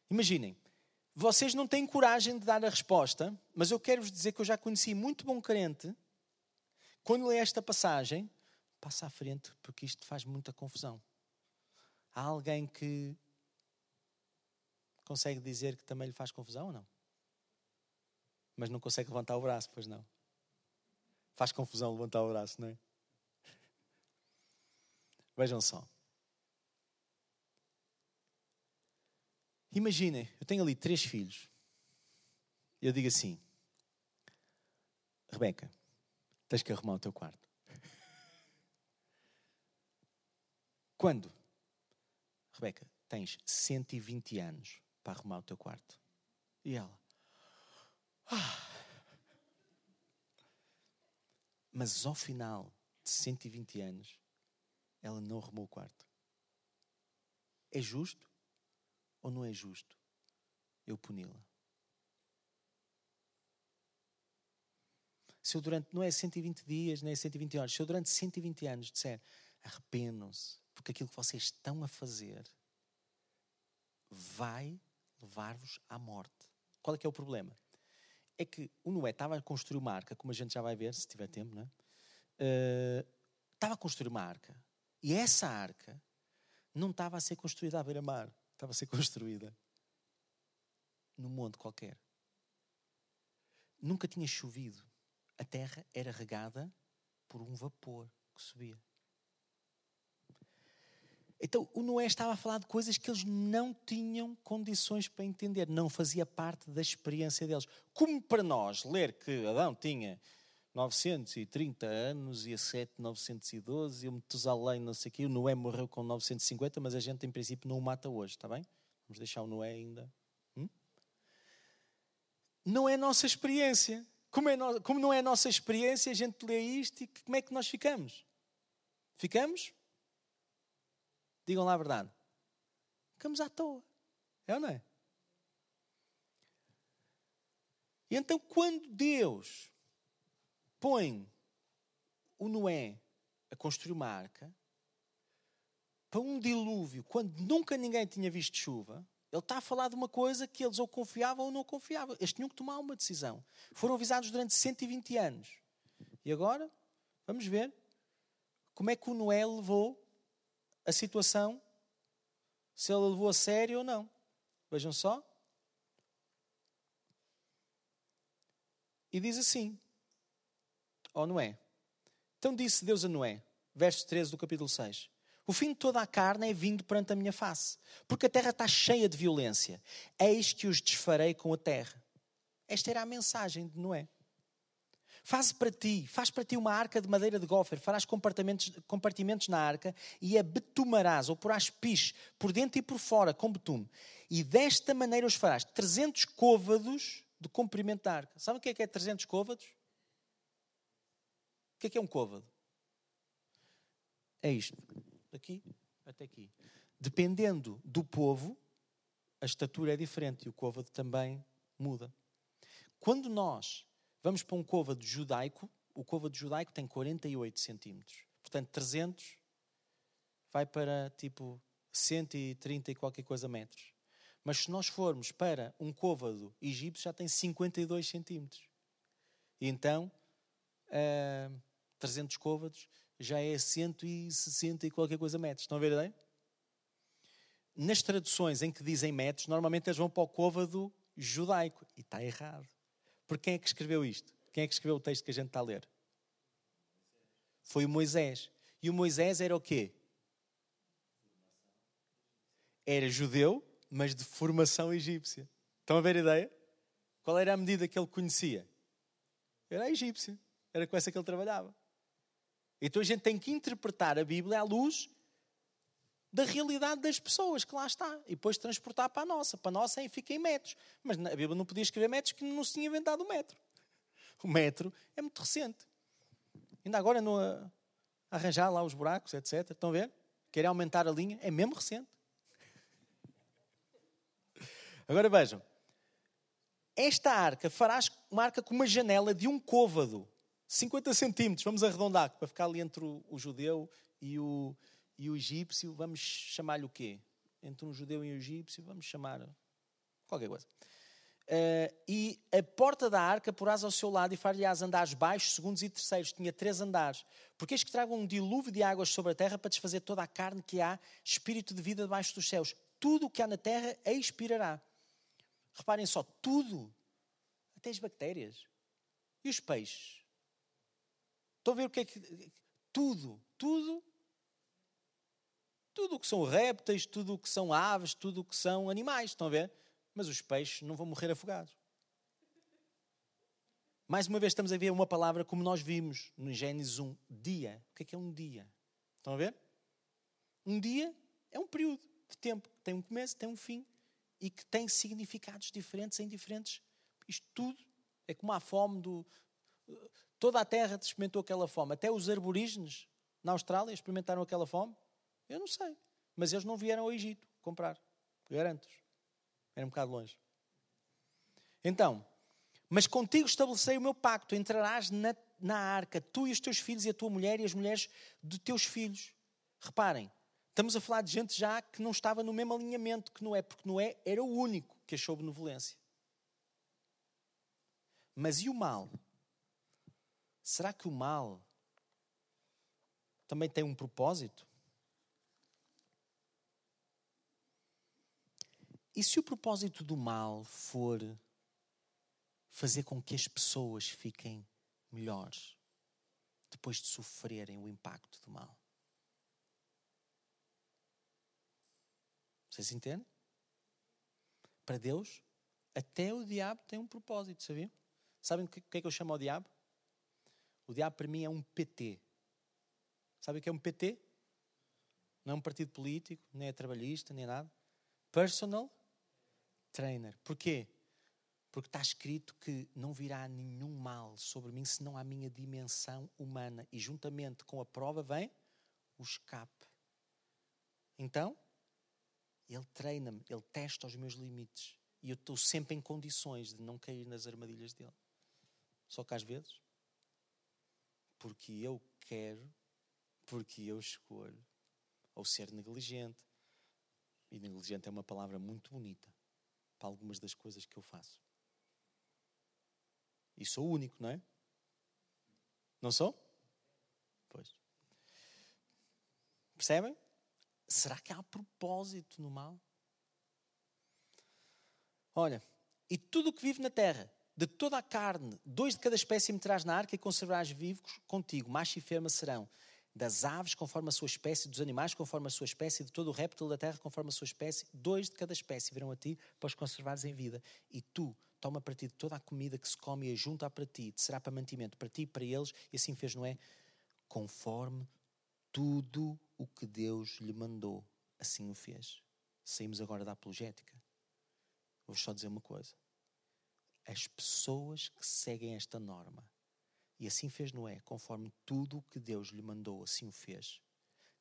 Imaginem, vocês não têm coragem de dar a resposta, mas eu quero vos dizer que eu já conheci muito bom crente. Quando lê esta passagem, passa à frente, porque isto faz muita confusão. Há alguém que consegue dizer que também lhe faz confusão ou não? Mas não consegue levantar o braço, pois não. Faz confusão levantar o braço, não é? Vejam só. Imaginem, eu tenho ali três filhos. Eu digo assim: Rebeca, tens que arrumar o teu quarto. Quando? Rebeca, tens 120 anos para arrumar o teu quarto. E ela? Ah. Mas ao final de 120 anos, ela não arrumou o quarto. É justo? ou não é justo eu puni-la? Se eu durante, não é 120 dias, nem é 120 horas, se eu durante 120 anos disser arrependam-se, porque aquilo que vocês estão a fazer vai levar-vos à morte. Qual é que é o problema? É que o Noé estava a construir uma arca, como a gente já vai ver, se tiver tempo, não é? Uh, estava a construir uma arca. E essa arca não estava a ser construída à beira-mar estava a ser construída num monte qualquer. Nunca tinha chovido. A terra era regada por um vapor que subia. Então o Noé estava a falar de coisas que eles não tinham condições para entender, não fazia parte da experiência deles. Como para nós ler que Adão tinha 930 anos e a Sete 912 e o Metusalém não sei o quê. O Noé morreu com 950, mas a gente em princípio não o mata hoje, está bem? Vamos deixar o Noé ainda. Hum? Não é nossa experiência. Como, é no... como não é nossa experiência, a gente lê isto e como é que nós ficamos? Ficamos? Digam lá a verdade. Ficamos à toa. É ou não é? E então, quando Deus põe o Noé a construir uma arca, para um dilúvio, quando nunca ninguém tinha visto chuva, ele está a falar de uma coisa que eles ou confiavam ou não confiavam. Eles tinham que tomar uma decisão. Foram avisados durante 120 anos. E agora, vamos ver como é que o Noé levou a situação, se ele levou a sério ou não. Vejam só. E diz assim: Ó Noé. Então disse Deus a Noé, verso 13 do capítulo 6. O fim de toda a carne é vindo perante a minha face, porque a terra está cheia de violência. Eis que os desfarei com a terra. Esta era a mensagem de Noé. Faz para ti, faz para ti uma arca de madeira de gofer, farás compartimentos, compartimentos na arca e a betumarás, ou porás piche, por dentro e por fora, com betume. E desta maneira os farás 300 côvados de comprimento da arca. Sabe o que é que é 300 côvados? O que é que é um côvado? É isto daqui até aqui. Dependendo do povo, a estatura é diferente e o côvado também muda. Quando nós vamos para um côvado judaico, o côvado judaico tem 48 centímetros. Portanto, 300 vai para tipo 130 e qualquer coisa metros. Mas se nós formos para um côvado egípcio, já tem 52 centímetros. E então, uh, 300 côvados já é 160 e qualquer coisa metros. Estão a ver a ideia? Nas traduções em que dizem metros, normalmente eles vão para o côvado judaico. E está errado. Porque quem é que escreveu isto? Quem é que escreveu o texto que a gente está a ler? Foi o Moisés. E o Moisés era o quê? Era judeu, mas de formação egípcia. Estão a ver a ideia? Qual era a medida que ele conhecia? Era egípcia. Era com essa que ele trabalhava. Então a gente tem que interpretar a Bíblia à luz da realidade das pessoas que lá está e depois transportar para a nossa. Para a nossa é, fica em metros. Mas a Bíblia não podia escrever metros que não se tinha inventado o metro. O metro é muito recente. Ainda agora não arranjar lá os buracos, etc. Estão a ver? Querem aumentar a linha? É mesmo recente. Agora vejam. Esta arca farás uma arca com uma janela de um côvado. 50 centímetros, vamos arredondar, para ficar ali entre o judeu e o, e o egípcio, vamos chamar-lhe o quê? Entre um judeu e um egípcio, vamos chamar qualquer coisa. Uh, e a porta da arca porás ao seu lado e far-lhe-ás andares baixos, segundos e terceiros. Tinha três andares. Porque eis que tragam um dilúvio de águas sobre a terra para desfazer toda a carne que há, espírito de vida debaixo dos céus. Tudo o que há na terra expirará. Reparem só, tudo, até as bactérias. E os peixes? Estão a ver o que é que. Tudo, tudo. Tudo o que são répteis, tudo o que são aves, tudo o que são animais. Estão a ver? Mas os peixes não vão morrer afogados. Mais uma vez estamos a ver uma palavra como nós vimos no Gênesis 1, dia. O que é que é um dia? Estão a ver? Um dia é um período de tempo que tem um começo, tem um fim e que tem significados diferentes em diferentes. Isto tudo é como a fome do, Toda a terra experimentou aquela fome. Até os aborígenes na Austrália experimentaram aquela fome. Eu não sei. Mas eles não vieram ao Egito comprar. Garanto-vos. Era um bocado longe. Então, mas contigo estabelecei o meu pacto. Entrarás na, na arca, tu e os teus filhos, e a tua mulher e as mulheres de teus filhos. Reparem, estamos a falar de gente já que não estava no mesmo alinhamento que Noé, porque Noé era o único que achou benevolência. Mas e o mal? Será que o mal também tem um propósito? E se o propósito do mal for fazer com que as pessoas fiquem melhores depois de sofrerem o impacto do mal? Vocês entendem? Para Deus, até o diabo tem um propósito, sabiam? Sabem o que é que eu chamo ao diabo? O diabo para mim é um PT. Sabe o que é um PT? Não é um partido político, nem é trabalhista, nem nada. Personal Trainer. Porquê? Porque está escrito que não virá nenhum mal sobre mim senão a minha dimensão humana. E juntamente com a prova vem o escape. Então, ele treina-me, ele testa os meus limites. e eu estou sempre em condições de não cair nas armadilhas dele. Só que às vezes, porque eu quero, porque eu escolho, ou ser negligente, e negligente é uma palavra muito bonita para algumas das coisas que eu faço. E sou o único, não é? Não sou? Pois. Percebem? Será que há propósito no mal? Olha, e tudo o que vive na terra, de toda a carne, dois de cada espécie meterás na arca e conservarás vivos contigo, macho e fêmea serão. Das aves, conforme a sua espécie, dos animais, conforme a sua espécie, de todo o réptil da terra, conforme a sua espécie, dois de cada espécie virão a ti para os conservares em vida. E tu, toma para ti de toda a comida que se come e junta para ti, será para mantimento, para ti e para eles, e assim fez Noé, conforme tudo o que Deus lhe mandou, assim o fez. Saímos agora da apologética. Vou só dizer uma coisa. As pessoas que seguem esta norma, e assim fez Noé, conforme tudo o que Deus lhe mandou, assim o fez,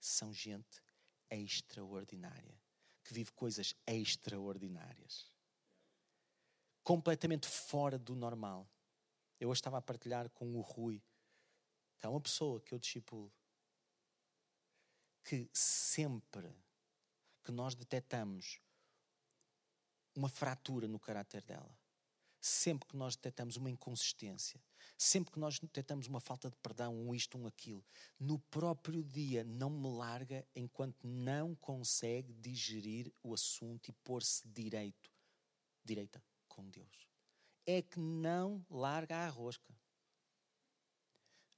são gente extraordinária, que vive coisas extraordinárias. Completamente fora do normal. Eu hoje estava a partilhar com o Rui, que é uma pessoa que eu discipulo, que sempre que nós detectamos uma fratura no caráter dela. Sempre que nós detectamos uma inconsistência, sempre que nós detectamos uma falta de perdão, um isto, um aquilo, no próprio dia não me larga enquanto não consegue digerir o assunto e pôr-se direito, direita com Deus. É que não larga a rosca.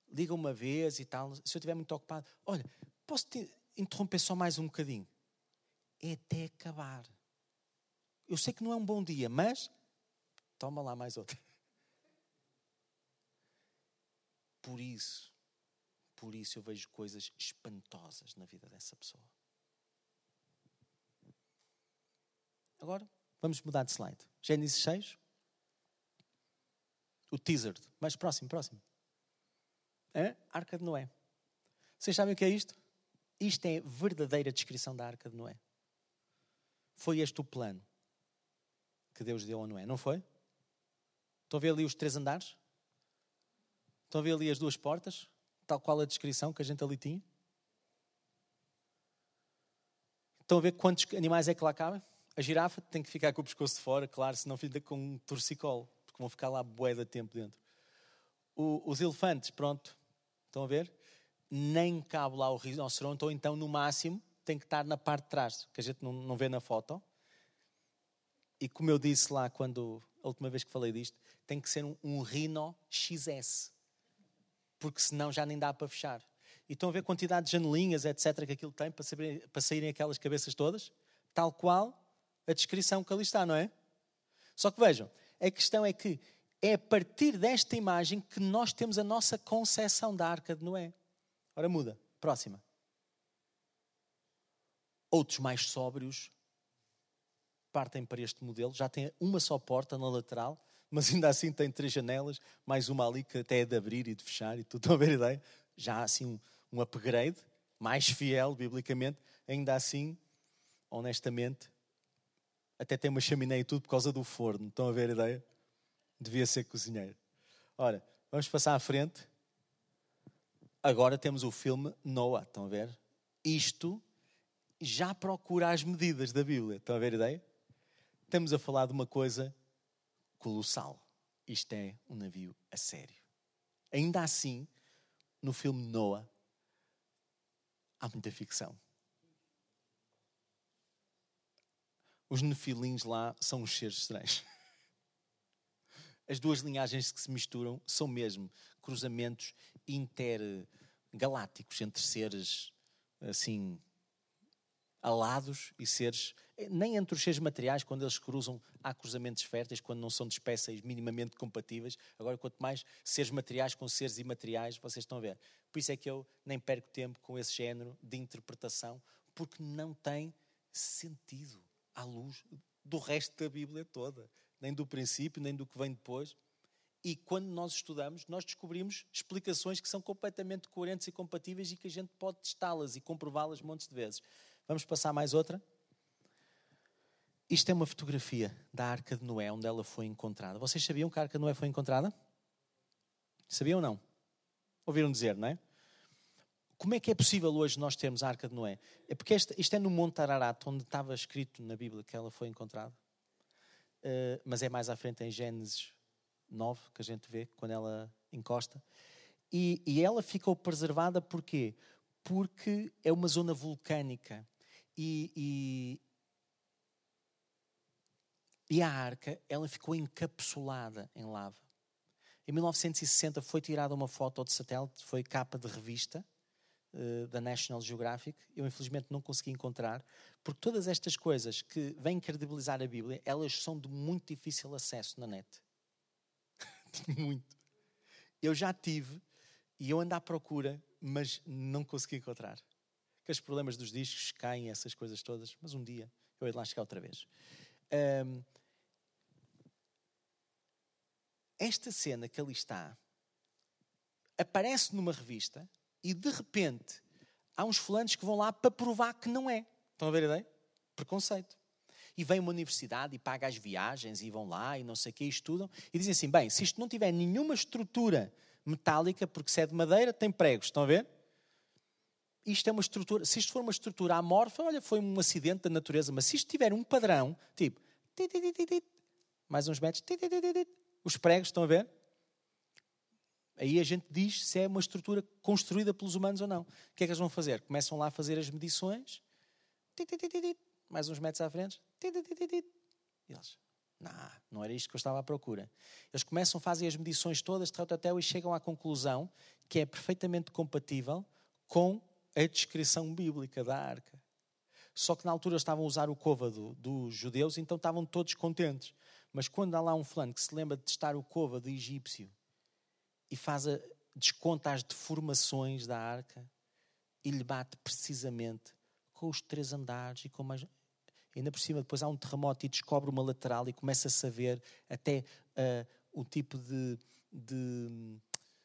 Liga uma vez e tal, se eu estiver muito ocupado, olha, posso te interromper só mais um bocadinho? É até acabar. Eu sei que não é um bom dia, mas toma lá mais outra. Por isso, por isso eu vejo coisas espantosas na vida dessa pessoa. Agora, vamos mudar de slide. Gênesis 6. O teaser. Mais próximo, próximo. É? Arca de Noé. Vocês sabem o que é isto? Isto é a verdadeira descrição da Arca de Noé. Foi este o plano que Deus deu a Noé, não foi? Estão a ver ali os três andares? Estão a ver ali as duas portas? Tal qual a descrição que a gente ali tinha? Estão a ver quantos animais é que lá cabem? A girafa tem que ficar com o pescoço de fora, claro, senão fica com um torcicolo, porque vão ficar lá bué de tempo dentro. O, os elefantes, pronto, estão a ver? Nem cabe lá o rinoceronte, ou então, no máximo, tem que estar na parte de trás, que a gente não, não vê na foto. E como eu disse lá quando a última vez que falei disto, tem que ser um, um XS. Porque senão já nem dá para fechar. E estão a ver a quantidade de janelinhas, etc., que aquilo tem para, saber, para saírem aquelas cabeças todas? Tal qual a descrição que ali está, não é? Só que vejam, a questão é que é a partir desta imagem que nós temos a nossa concepção da arca de Noé. Ora, muda. Próxima. Outros mais sóbrios partem para este modelo, já tem uma só porta na lateral, mas ainda assim tem três janelas, mais uma ali que até é de abrir e de fechar, e tudo estão a ver ideia? Já assim um, upgrade, mais fiel, biblicamente, ainda assim, honestamente, até tem uma chaminé e tudo por causa do forno, estão a ver ideia? Devia ser cozinheiro. Ora, vamos passar à frente. Agora temos o filme Noah, estão a ver? Isto já procura as medidas da Bíblia, estão a ver a ideia? Estamos a falar de uma coisa colossal. Isto é um navio a sério. Ainda assim, no filme Noah, há muita ficção. Os nefilins lá são os seres estranhos. As duas linhagens que se misturam são mesmo cruzamentos intergalácticos entre seres assim alados e seres, nem entre os seres materiais, quando eles cruzam, há cruzamentos férteis, quando não são de espécies minimamente compatíveis. Agora, quanto mais seres materiais com seres imateriais, vocês estão a ver. Por isso é que eu nem perco tempo com esse género de interpretação, porque não tem sentido à luz do resto da Bíblia toda, nem do princípio, nem do que vem depois. E quando nós estudamos, nós descobrimos explicações que são completamente coerentes e compatíveis e que a gente pode testá-las e comprová-las montes de vezes. Vamos passar mais outra? Isto é uma fotografia da Arca de Noé, onde ela foi encontrada. Vocês sabiam que a Arca de Noé foi encontrada? Sabiam ou não? Ouviram dizer, não é? Como é que é possível hoje nós termos a Arca de Noé? É porque isto, isto é no Monte Ararat, onde estava escrito na Bíblia que ela foi encontrada. Uh, mas é mais à frente em Gênesis 9 que a gente vê, quando ela encosta. E, e ela ficou preservada porquê? Porque é uma zona vulcânica. E, e, e a arca, ela ficou encapsulada em lava. Em 1960 foi tirada uma foto de satélite, foi capa de revista uh, da National Geographic. Eu infelizmente não consegui encontrar, porque todas estas coisas que vêm credibilizar a Bíblia, elas são de muito difícil acesso na net. muito. Eu já tive e eu ando à procura, mas não consegui encontrar. Que os problemas dos discos caem, essas coisas todas, mas um dia eu hei de lá chegar outra vez. Um, esta cena que ali está aparece numa revista e de repente há uns fulanos que vão lá para provar que não é. Estão a ver a ideia? Preconceito. E vem uma universidade e paga as viagens e vão lá e não sei o que, e estudam e dizem assim: bem, se isto não tiver nenhuma estrutura metálica, porque se é de madeira, tem pregos, estão a ver? Isto é uma estrutura, se isto for uma estrutura amorfa, olha, foi um acidente da natureza, mas se isto tiver um padrão, tipo, mais uns metros, os pregos, estão a ver? Aí a gente diz se é uma estrutura construída pelos humanos ou não. O que é que eles vão fazer? Começam lá a fazer as medições, mais uns metros à frente, e eles, não, não era isto que eu estava à procura. Eles começam, fazem as medições todas Rautatel e chegam à conclusão que é perfeitamente compatível com a descrição bíblica da arca. Só que na altura estavam a usar o côvado dos judeus, então estavam todos contentes. Mas quando há lá um fulano que se lembra de testar o côvado egípcio e faz a, desconta as deformações da arca e lhe bate precisamente com os três andares e com mais. Ainda por cima, depois há um terremoto e descobre uma lateral e começa a ver até uh, o tipo de, de,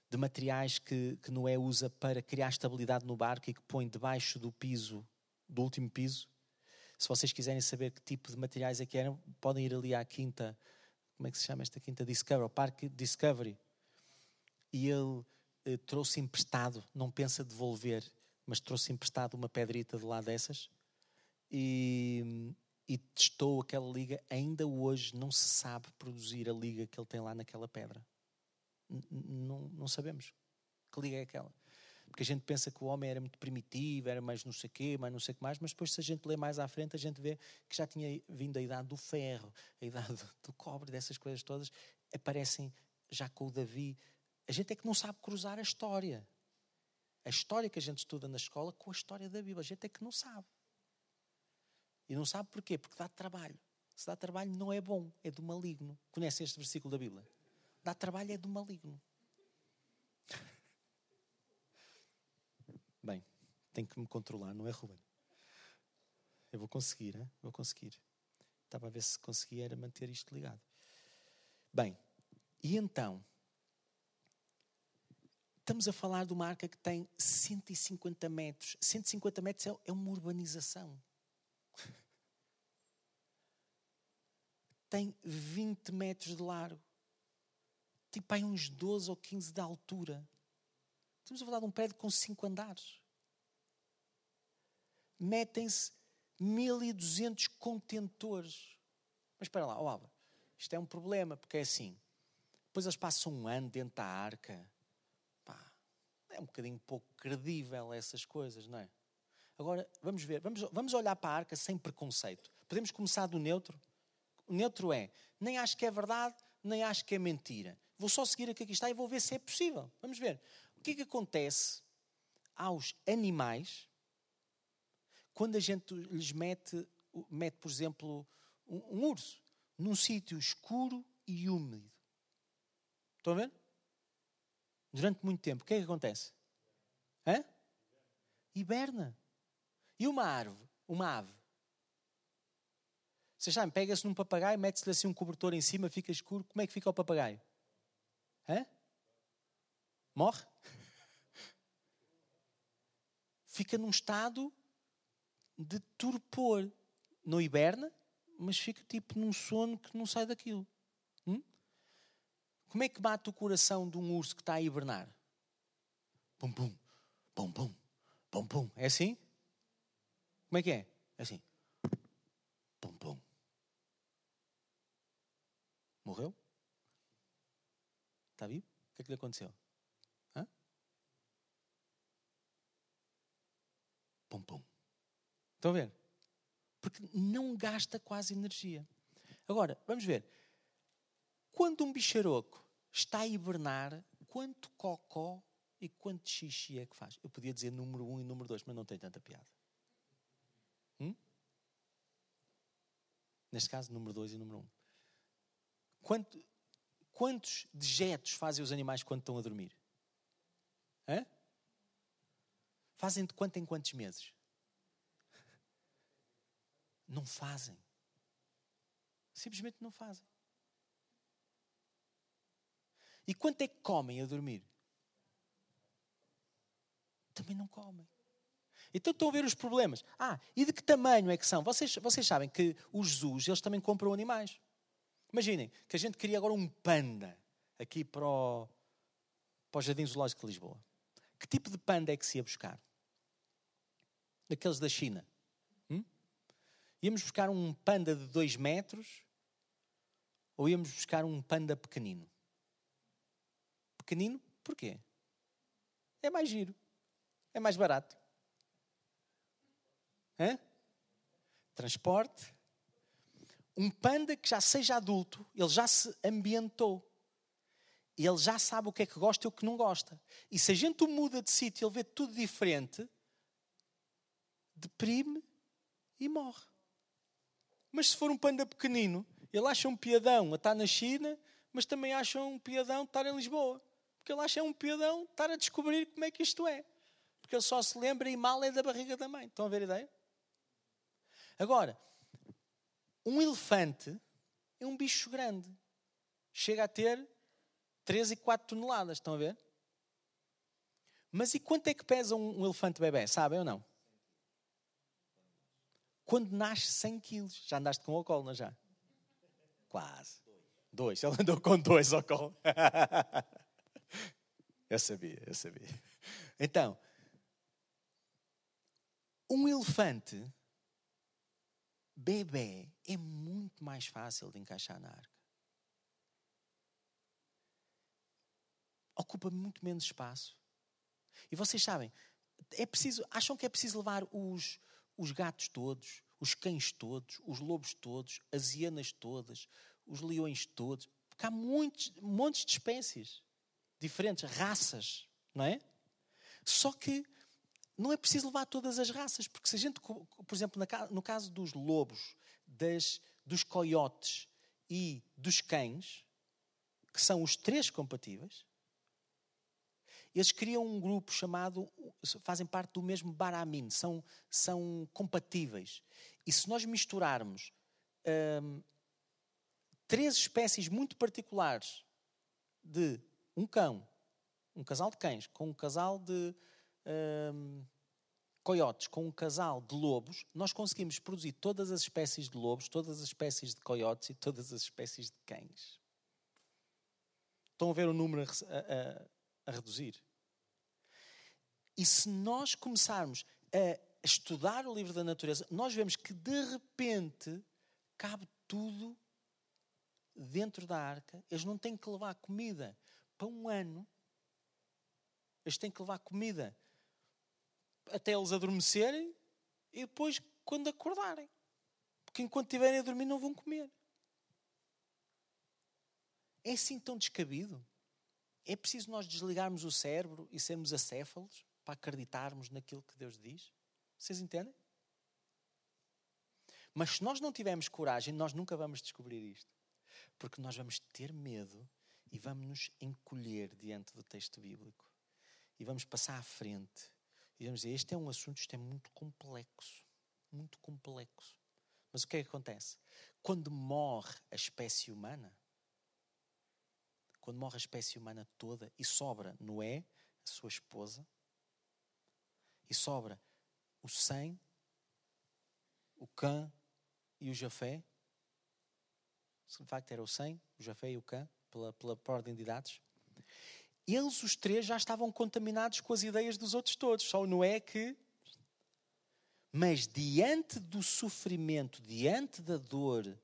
de materiais que, que Noé usa para criar estabilidade no barco e que põe debaixo do piso, do último piso. Se vocês quiserem saber que tipo de materiais é que eram, podem ir ali à quinta, como é que se chama esta quinta? Discovery, o Parque Discovery. E ele eh, trouxe emprestado, não pensa devolver, mas trouxe emprestado uma pedrita de lá dessas e, e testou aquela liga. Ainda hoje não se sabe produzir a liga que ele tem lá naquela pedra. Não, não sabemos que liga é aquela. Porque a gente pensa que o homem era muito primitivo, era mais não sei o quê, mais não sei o que mais, mas depois se a gente lê mais à frente, a gente vê que já tinha vindo a idade do ferro, a idade do cobre, dessas coisas todas, aparecem já com o Davi. A gente é que não sabe cruzar a história. A história que a gente estuda na escola com a história da Bíblia. A gente é que não sabe. E não sabe porquê? Porque dá trabalho. Se dá trabalho, não é bom, é do maligno. Conhece este versículo da Bíblia? Dá trabalho, é do maligno. Bem, tenho que me controlar, não é, Ruben? Eu vou conseguir, hein? vou conseguir. Estava a ver se conseguia era manter isto ligado. Bem, e então, estamos a falar de uma arca que tem 150 metros. 150 metros é, é uma urbanização. Tem 20 metros de largo. Tipo, aí uns 12 ou 15 de altura. Estamos a falar de um prédio com cinco andares. Metem-se 1200 contentores. Mas espera lá, oh isto é um problema, porque é assim. Depois eles passam um ano dentro da arca. Pá, é um bocadinho pouco credível essas coisas, não é? Agora, vamos ver, vamos, vamos olhar para a arca sem preconceito. Podemos começar do neutro? O neutro é, nem acho que é verdade, nem acho que é mentira. Vou só seguir o que está e vou ver se é possível. Vamos ver. O que é que acontece aos animais quando a gente lhes mete, mete por exemplo, um, um urso num sítio escuro e úmido? Estão a ver? Durante muito tempo. O que é que acontece? Hã? Hiberna. E uma árvore, uma ave? Vocês sabem, pega-se num papagaio, mete-se-lhe assim um cobertor em cima, fica escuro. Como é que fica o papagaio? Hã? Morre? Fica num estado de torpor. Não hiberna, mas fica tipo num sono que não sai daquilo. Hum? Como é que bate o coração de um urso que está a hibernar? Pum, pum, pum, pum, pum, pum. É assim? Como é que é? É assim. Pum, pum. Morreu? Está vivo? O que é que lhe aconteceu? Hã? Pum, pum. Estão a ver? Porque não gasta quase energia. Agora, vamos ver. Quando um bicharoco está a hibernar, quanto cocó e quanto xixi é que faz? Eu podia dizer número 1 um e número 2, mas não tem tanta piada. Hum? Neste caso, número 2 e número 1. Um. Quanto, quantos dejetos fazem os animais quando estão a dormir? Hã? Fazem de quanto em quantos meses? Não fazem. Simplesmente não fazem. E quanto é que comem a dormir? Também não comem. Então estão a ver os problemas. Ah, e de que tamanho é que são? Vocês, vocês sabem que os zoos, eles também compram animais. Imaginem que a gente queria agora um panda aqui para o, para o Jardim Zoológico de Lisboa. Que tipo de panda é que se ia buscar? Daqueles da China. Hum? Íamos buscar um panda de 2 metros ou íamos buscar um panda pequenino? Pequenino, porquê? É mais giro. É mais barato. Hã? Transporte. Um panda que já seja adulto, ele já se ambientou. Ele já sabe o que é que gosta e o que não gosta. E se a gente o muda de sítio, ele vê tudo diferente, deprime e morre. Mas se for um panda pequenino, ele acha um piadão a estar na China, mas também acha um piadão estar em Lisboa. Porque ele acha um piadão estar a descobrir como é que isto é. Porque ele só se lembra e mal é da barriga da mãe. Estão a ver a ideia? Agora, um elefante é um bicho grande. Chega a ter 3 e 4 toneladas, estão a ver? Mas e quanto é que pesa um, elefante bebê? Sabem ou não? Quando nasce 100 quilos. Já andaste com o colo, não é já? Quase. Dois. Ele andou com dois ao colo. eu sabia, eu sabia. Então, um elefante bebê é muito mais fácil de encaixar na arca. Ocupa muito menos espaço. E vocês sabem, é preciso, acham que é preciso levar os, os gatos todos, os cães todos, os lobos todos, as hienas todas, os leões todos, porque há muitos, montes de espécies diferentes, raças, não é? Só que não é preciso levar todas as raças, porque se a gente, por exemplo, no caso dos lobos, das, dos coiotes e dos cães, que são os três compatíveis, eles criam um grupo chamado, fazem parte do mesmo Baramin, são, são compatíveis. E se nós misturarmos hum, três espécies muito particulares de um cão, um casal de cães, com um casal de coiotes com um casal de lobos, nós conseguimos produzir todas as espécies de lobos, todas as espécies de coiotes e todas as espécies de cães. Estão a ver o número a, a, a reduzir? E se nós começarmos a estudar o livro da natureza, nós vemos que de repente cabe tudo dentro da arca. Eles não têm que levar comida para um ano. Eles têm que levar comida até eles adormecerem e depois quando acordarem. Porque enquanto estiverem a dormir não vão comer. É assim tão descabido? É preciso nós desligarmos o cérebro e sermos acéfalos para acreditarmos naquilo que Deus diz? Vocês entendem? Mas se nós não tivermos coragem, nós nunca vamos descobrir isto. Porque nós vamos ter medo e vamos nos encolher diante do texto bíblico. E vamos passar à frente dizer: este é um assunto, isto é muito complexo. Muito complexo. Mas o que é que acontece? Quando morre a espécie humana, quando morre a espécie humana toda e sobra Noé, a sua esposa, e sobra o Sem, o Cã e o Jafé, de facto era o Sem, o Jafé e o Cã, pela, pela ordem de idades, eles os três já estavam contaminados com as ideias dos outros todos. Só o Noé que. Mas diante do sofrimento, diante da dor,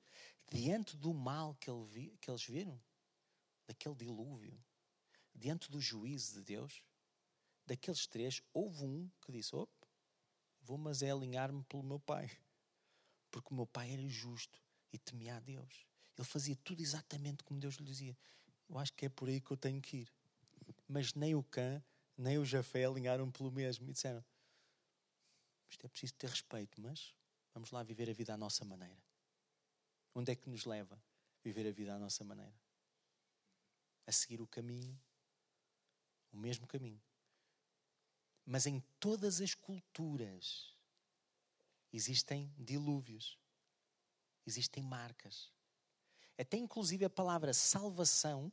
diante do mal que, ele que eles viram, daquele dilúvio, diante do juízo de Deus, daqueles três, houve um que disse: Opa, vou, mas é alinhar-me pelo meu pai. Porque o meu pai era justo e temia a Deus. Ele fazia tudo exatamente como Deus lhe dizia. Eu acho que é por aí que eu tenho que ir. Mas nem o Cã, nem o Jafé alinharam pelo mesmo e disseram: Isto é preciso ter respeito, mas vamos lá viver a vida à nossa maneira. Onde é que nos leva viver a vida à nossa maneira? A seguir o caminho, o mesmo caminho. Mas em todas as culturas existem dilúvios, existem marcas. Até inclusive a palavra salvação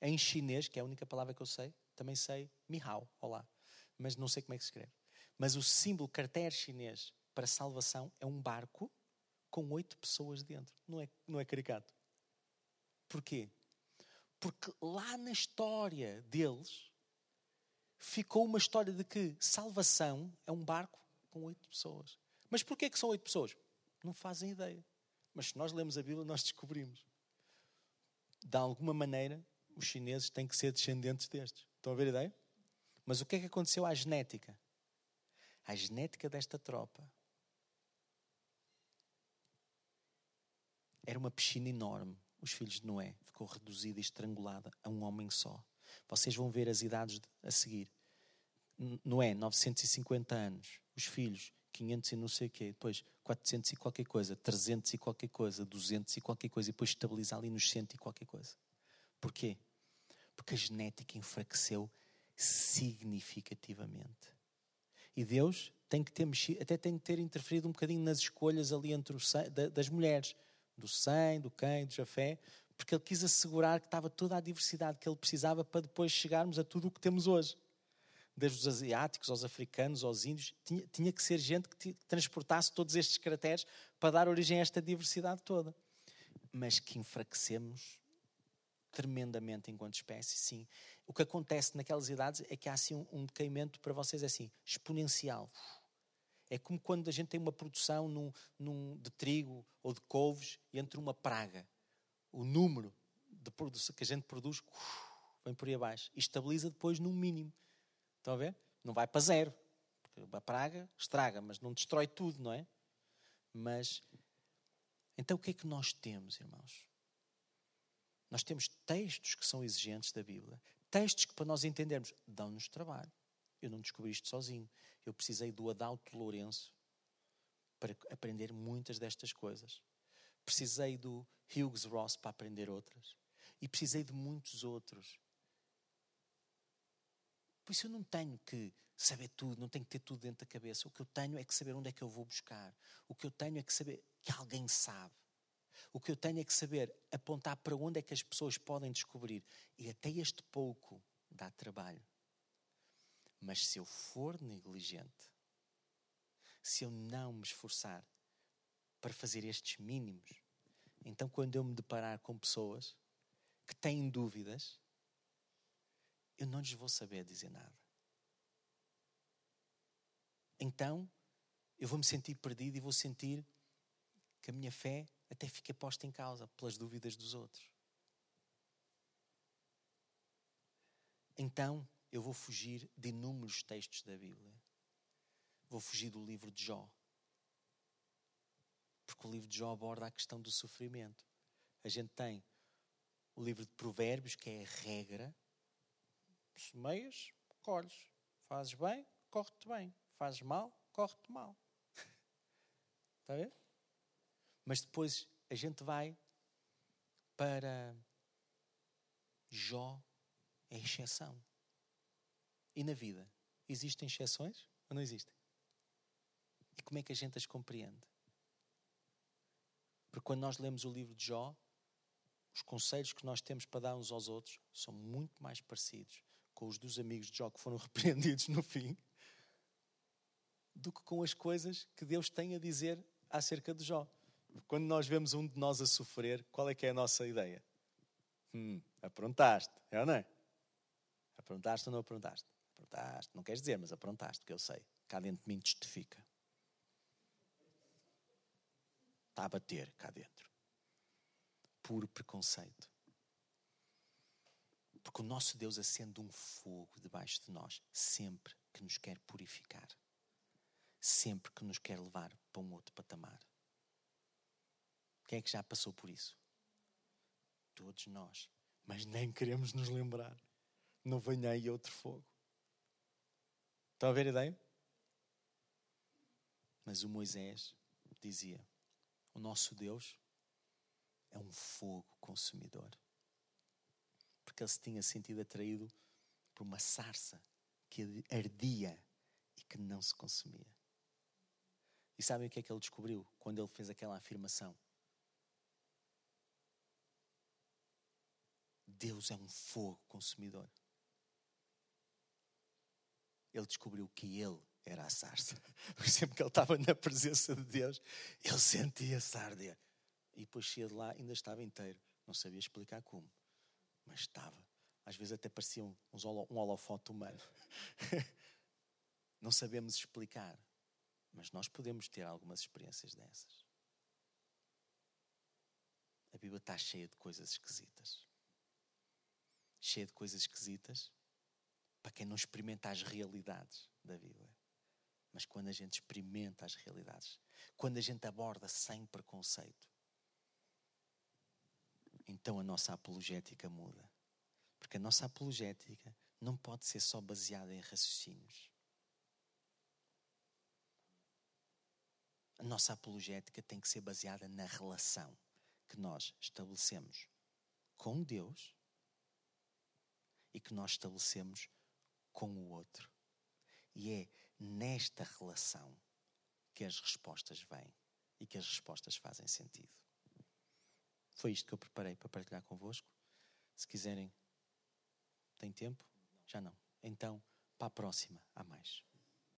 em chinês, que é a única palavra que eu sei, também sei Mihao, olá, mas não sei como é que se escreve. Mas o símbolo caractere chinês para salvação é um barco com oito pessoas dentro. Não é, não é caricato. Porquê? Porque lá na história deles ficou uma história de que salvação é um barco com oito pessoas. Mas porquê que são oito pessoas? Não fazem ideia. Mas se nós lemos a Bíblia, nós descobrimos. De alguma maneira, os chineses têm que ser descendentes destes. Estão a ver a ideia? Mas o que é que aconteceu à genética? À genética desta tropa. Era uma piscina enorme. Os filhos de Noé ficou reduzida e estrangulada a um homem só. Vocês vão ver as idades a seguir. Noé, 950 anos. Os filhos, 500 e não sei o quê. Depois, 400 e qualquer coisa. 300 e qualquer coisa. 200 e qualquer coisa. E depois estabiliza ali nos 100 e qualquer coisa. Porquê? Porque a genética enfraqueceu significativamente. E Deus tem que ter mexido, até tem que ter interferido um bocadinho nas escolhas ali entre o, das mulheres, do Sem, do Quem, do Jafé, porque ele quis assegurar que estava toda a diversidade que ele precisava para depois chegarmos a tudo o que temos hoje. Desde os asiáticos aos africanos, aos índios, tinha, tinha que ser gente que transportasse todos estes caracteres para dar origem a esta diversidade toda. Mas que enfraquecemos tremendamente enquanto espécie, sim. O que acontece naquelas idades é que há assim um, decaimento para vocês é assim, exponencial. É como quando a gente tem uma produção num, num, de trigo ou de couves e entra uma praga. O número de produção que a gente produz vem por aí abaixo e estabiliza depois num mínimo. Estão a ver? Não vai para zero. Porque a praga estraga, mas não destrói tudo, não é? Mas então o que é que nós temos, irmãos? Nós temos textos que são exigentes da Bíblia, textos que, para nós entendermos, dão-nos trabalho. Eu não descobri isto sozinho. Eu precisei do Adalto Lourenço para aprender muitas destas coisas. Precisei do Hughes Ross para aprender outras. E precisei de muitos outros. Por isso eu não tenho que saber tudo, não tenho que ter tudo dentro da cabeça. O que eu tenho é que saber onde é que eu vou buscar. O que eu tenho é que saber que alguém sabe. O que eu tenho é que saber apontar para onde é que as pessoas podem descobrir. E até este pouco dá trabalho. Mas se eu for negligente, se eu não me esforçar para fazer estes mínimos, então quando eu me deparar com pessoas que têm dúvidas, eu não lhes vou saber dizer nada. Então eu vou me sentir perdido e vou sentir que a minha fé até fica posta em causa pelas dúvidas dos outros. Então, eu vou fugir de inúmeros textos da Bíblia. Vou fugir do livro de Jó. Porque o livro de Jó aborda a questão do sofrimento. A gente tem o livro de Provérbios, que é a regra. Semeias, colhes. Fazes bem, corre-te bem. Fazes mal, corre-te mal. Está a ver? Mas depois a gente vai para Jó é exceção. E na vida, existem exceções ou não existem? E como é que a gente as compreende? Porque quando nós lemos o livro de Jó, os conselhos que nós temos para dar uns aos outros são muito mais parecidos com os dos amigos de Jó que foram repreendidos no fim do que com as coisas que Deus tem a dizer acerca de Jó. Quando nós vemos um de nós a sofrer, qual é que é a nossa ideia? Hum, aprontaste, é ou não é? Aprontaste ou não aprontaste? Aprontaste, não queres dizer, mas aprontaste, que eu sei. Cá dentro de mim testifica. Está a bater cá dentro. Puro preconceito. Porque o nosso Deus acende um fogo debaixo de nós, sempre que nos quer purificar, sempre que nos quer levar para um outro patamar. Quem é que já passou por isso? Todos nós. Mas nem queremos nos lembrar. Não venha aí outro fogo. Estão a ver a ideia? Mas o Moisés dizia: O nosso Deus é um fogo consumidor porque ele se tinha sentido atraído por uma sarça que ardia e que não se consumia. E sabem o que é que ele descobriu quando ele fez aquela afirmação? Deus é um fogo consumidor. Ele descobriu que ele era a sarça. Sempre que ele estava na presença de Deus, ele sentia-se arder. E depois cheia de lá, ainda estava inteiro. Não sabia explicar como mas estava. Às vezes até parecia um, um humano. Não sabemos explicar, mas nós podemos ter algumas experiências dessas. A Bíblia está cheia de coisas esquisitas. Cheia de coisas esquisitas para quem não experimenta as realidades da Bíblia. Mas quando a gente experimenta as realidades, quando a gente aborda sem preconceito, então a nossa apologética muda. Porque a nossa apologética não pode ser só baseada em raciocínios. A nossa apologética tem que ser baseada na relação que nós estabelecemos com Deus e que nós estabelecemos com o outro. E é nesta relação que as respostas vêm e que as respostas fazem sentido. Foi isto que eu preparei para partilhar convosco. Se quiserem, tem tempo? Já não. Então, para a próxima, há mais.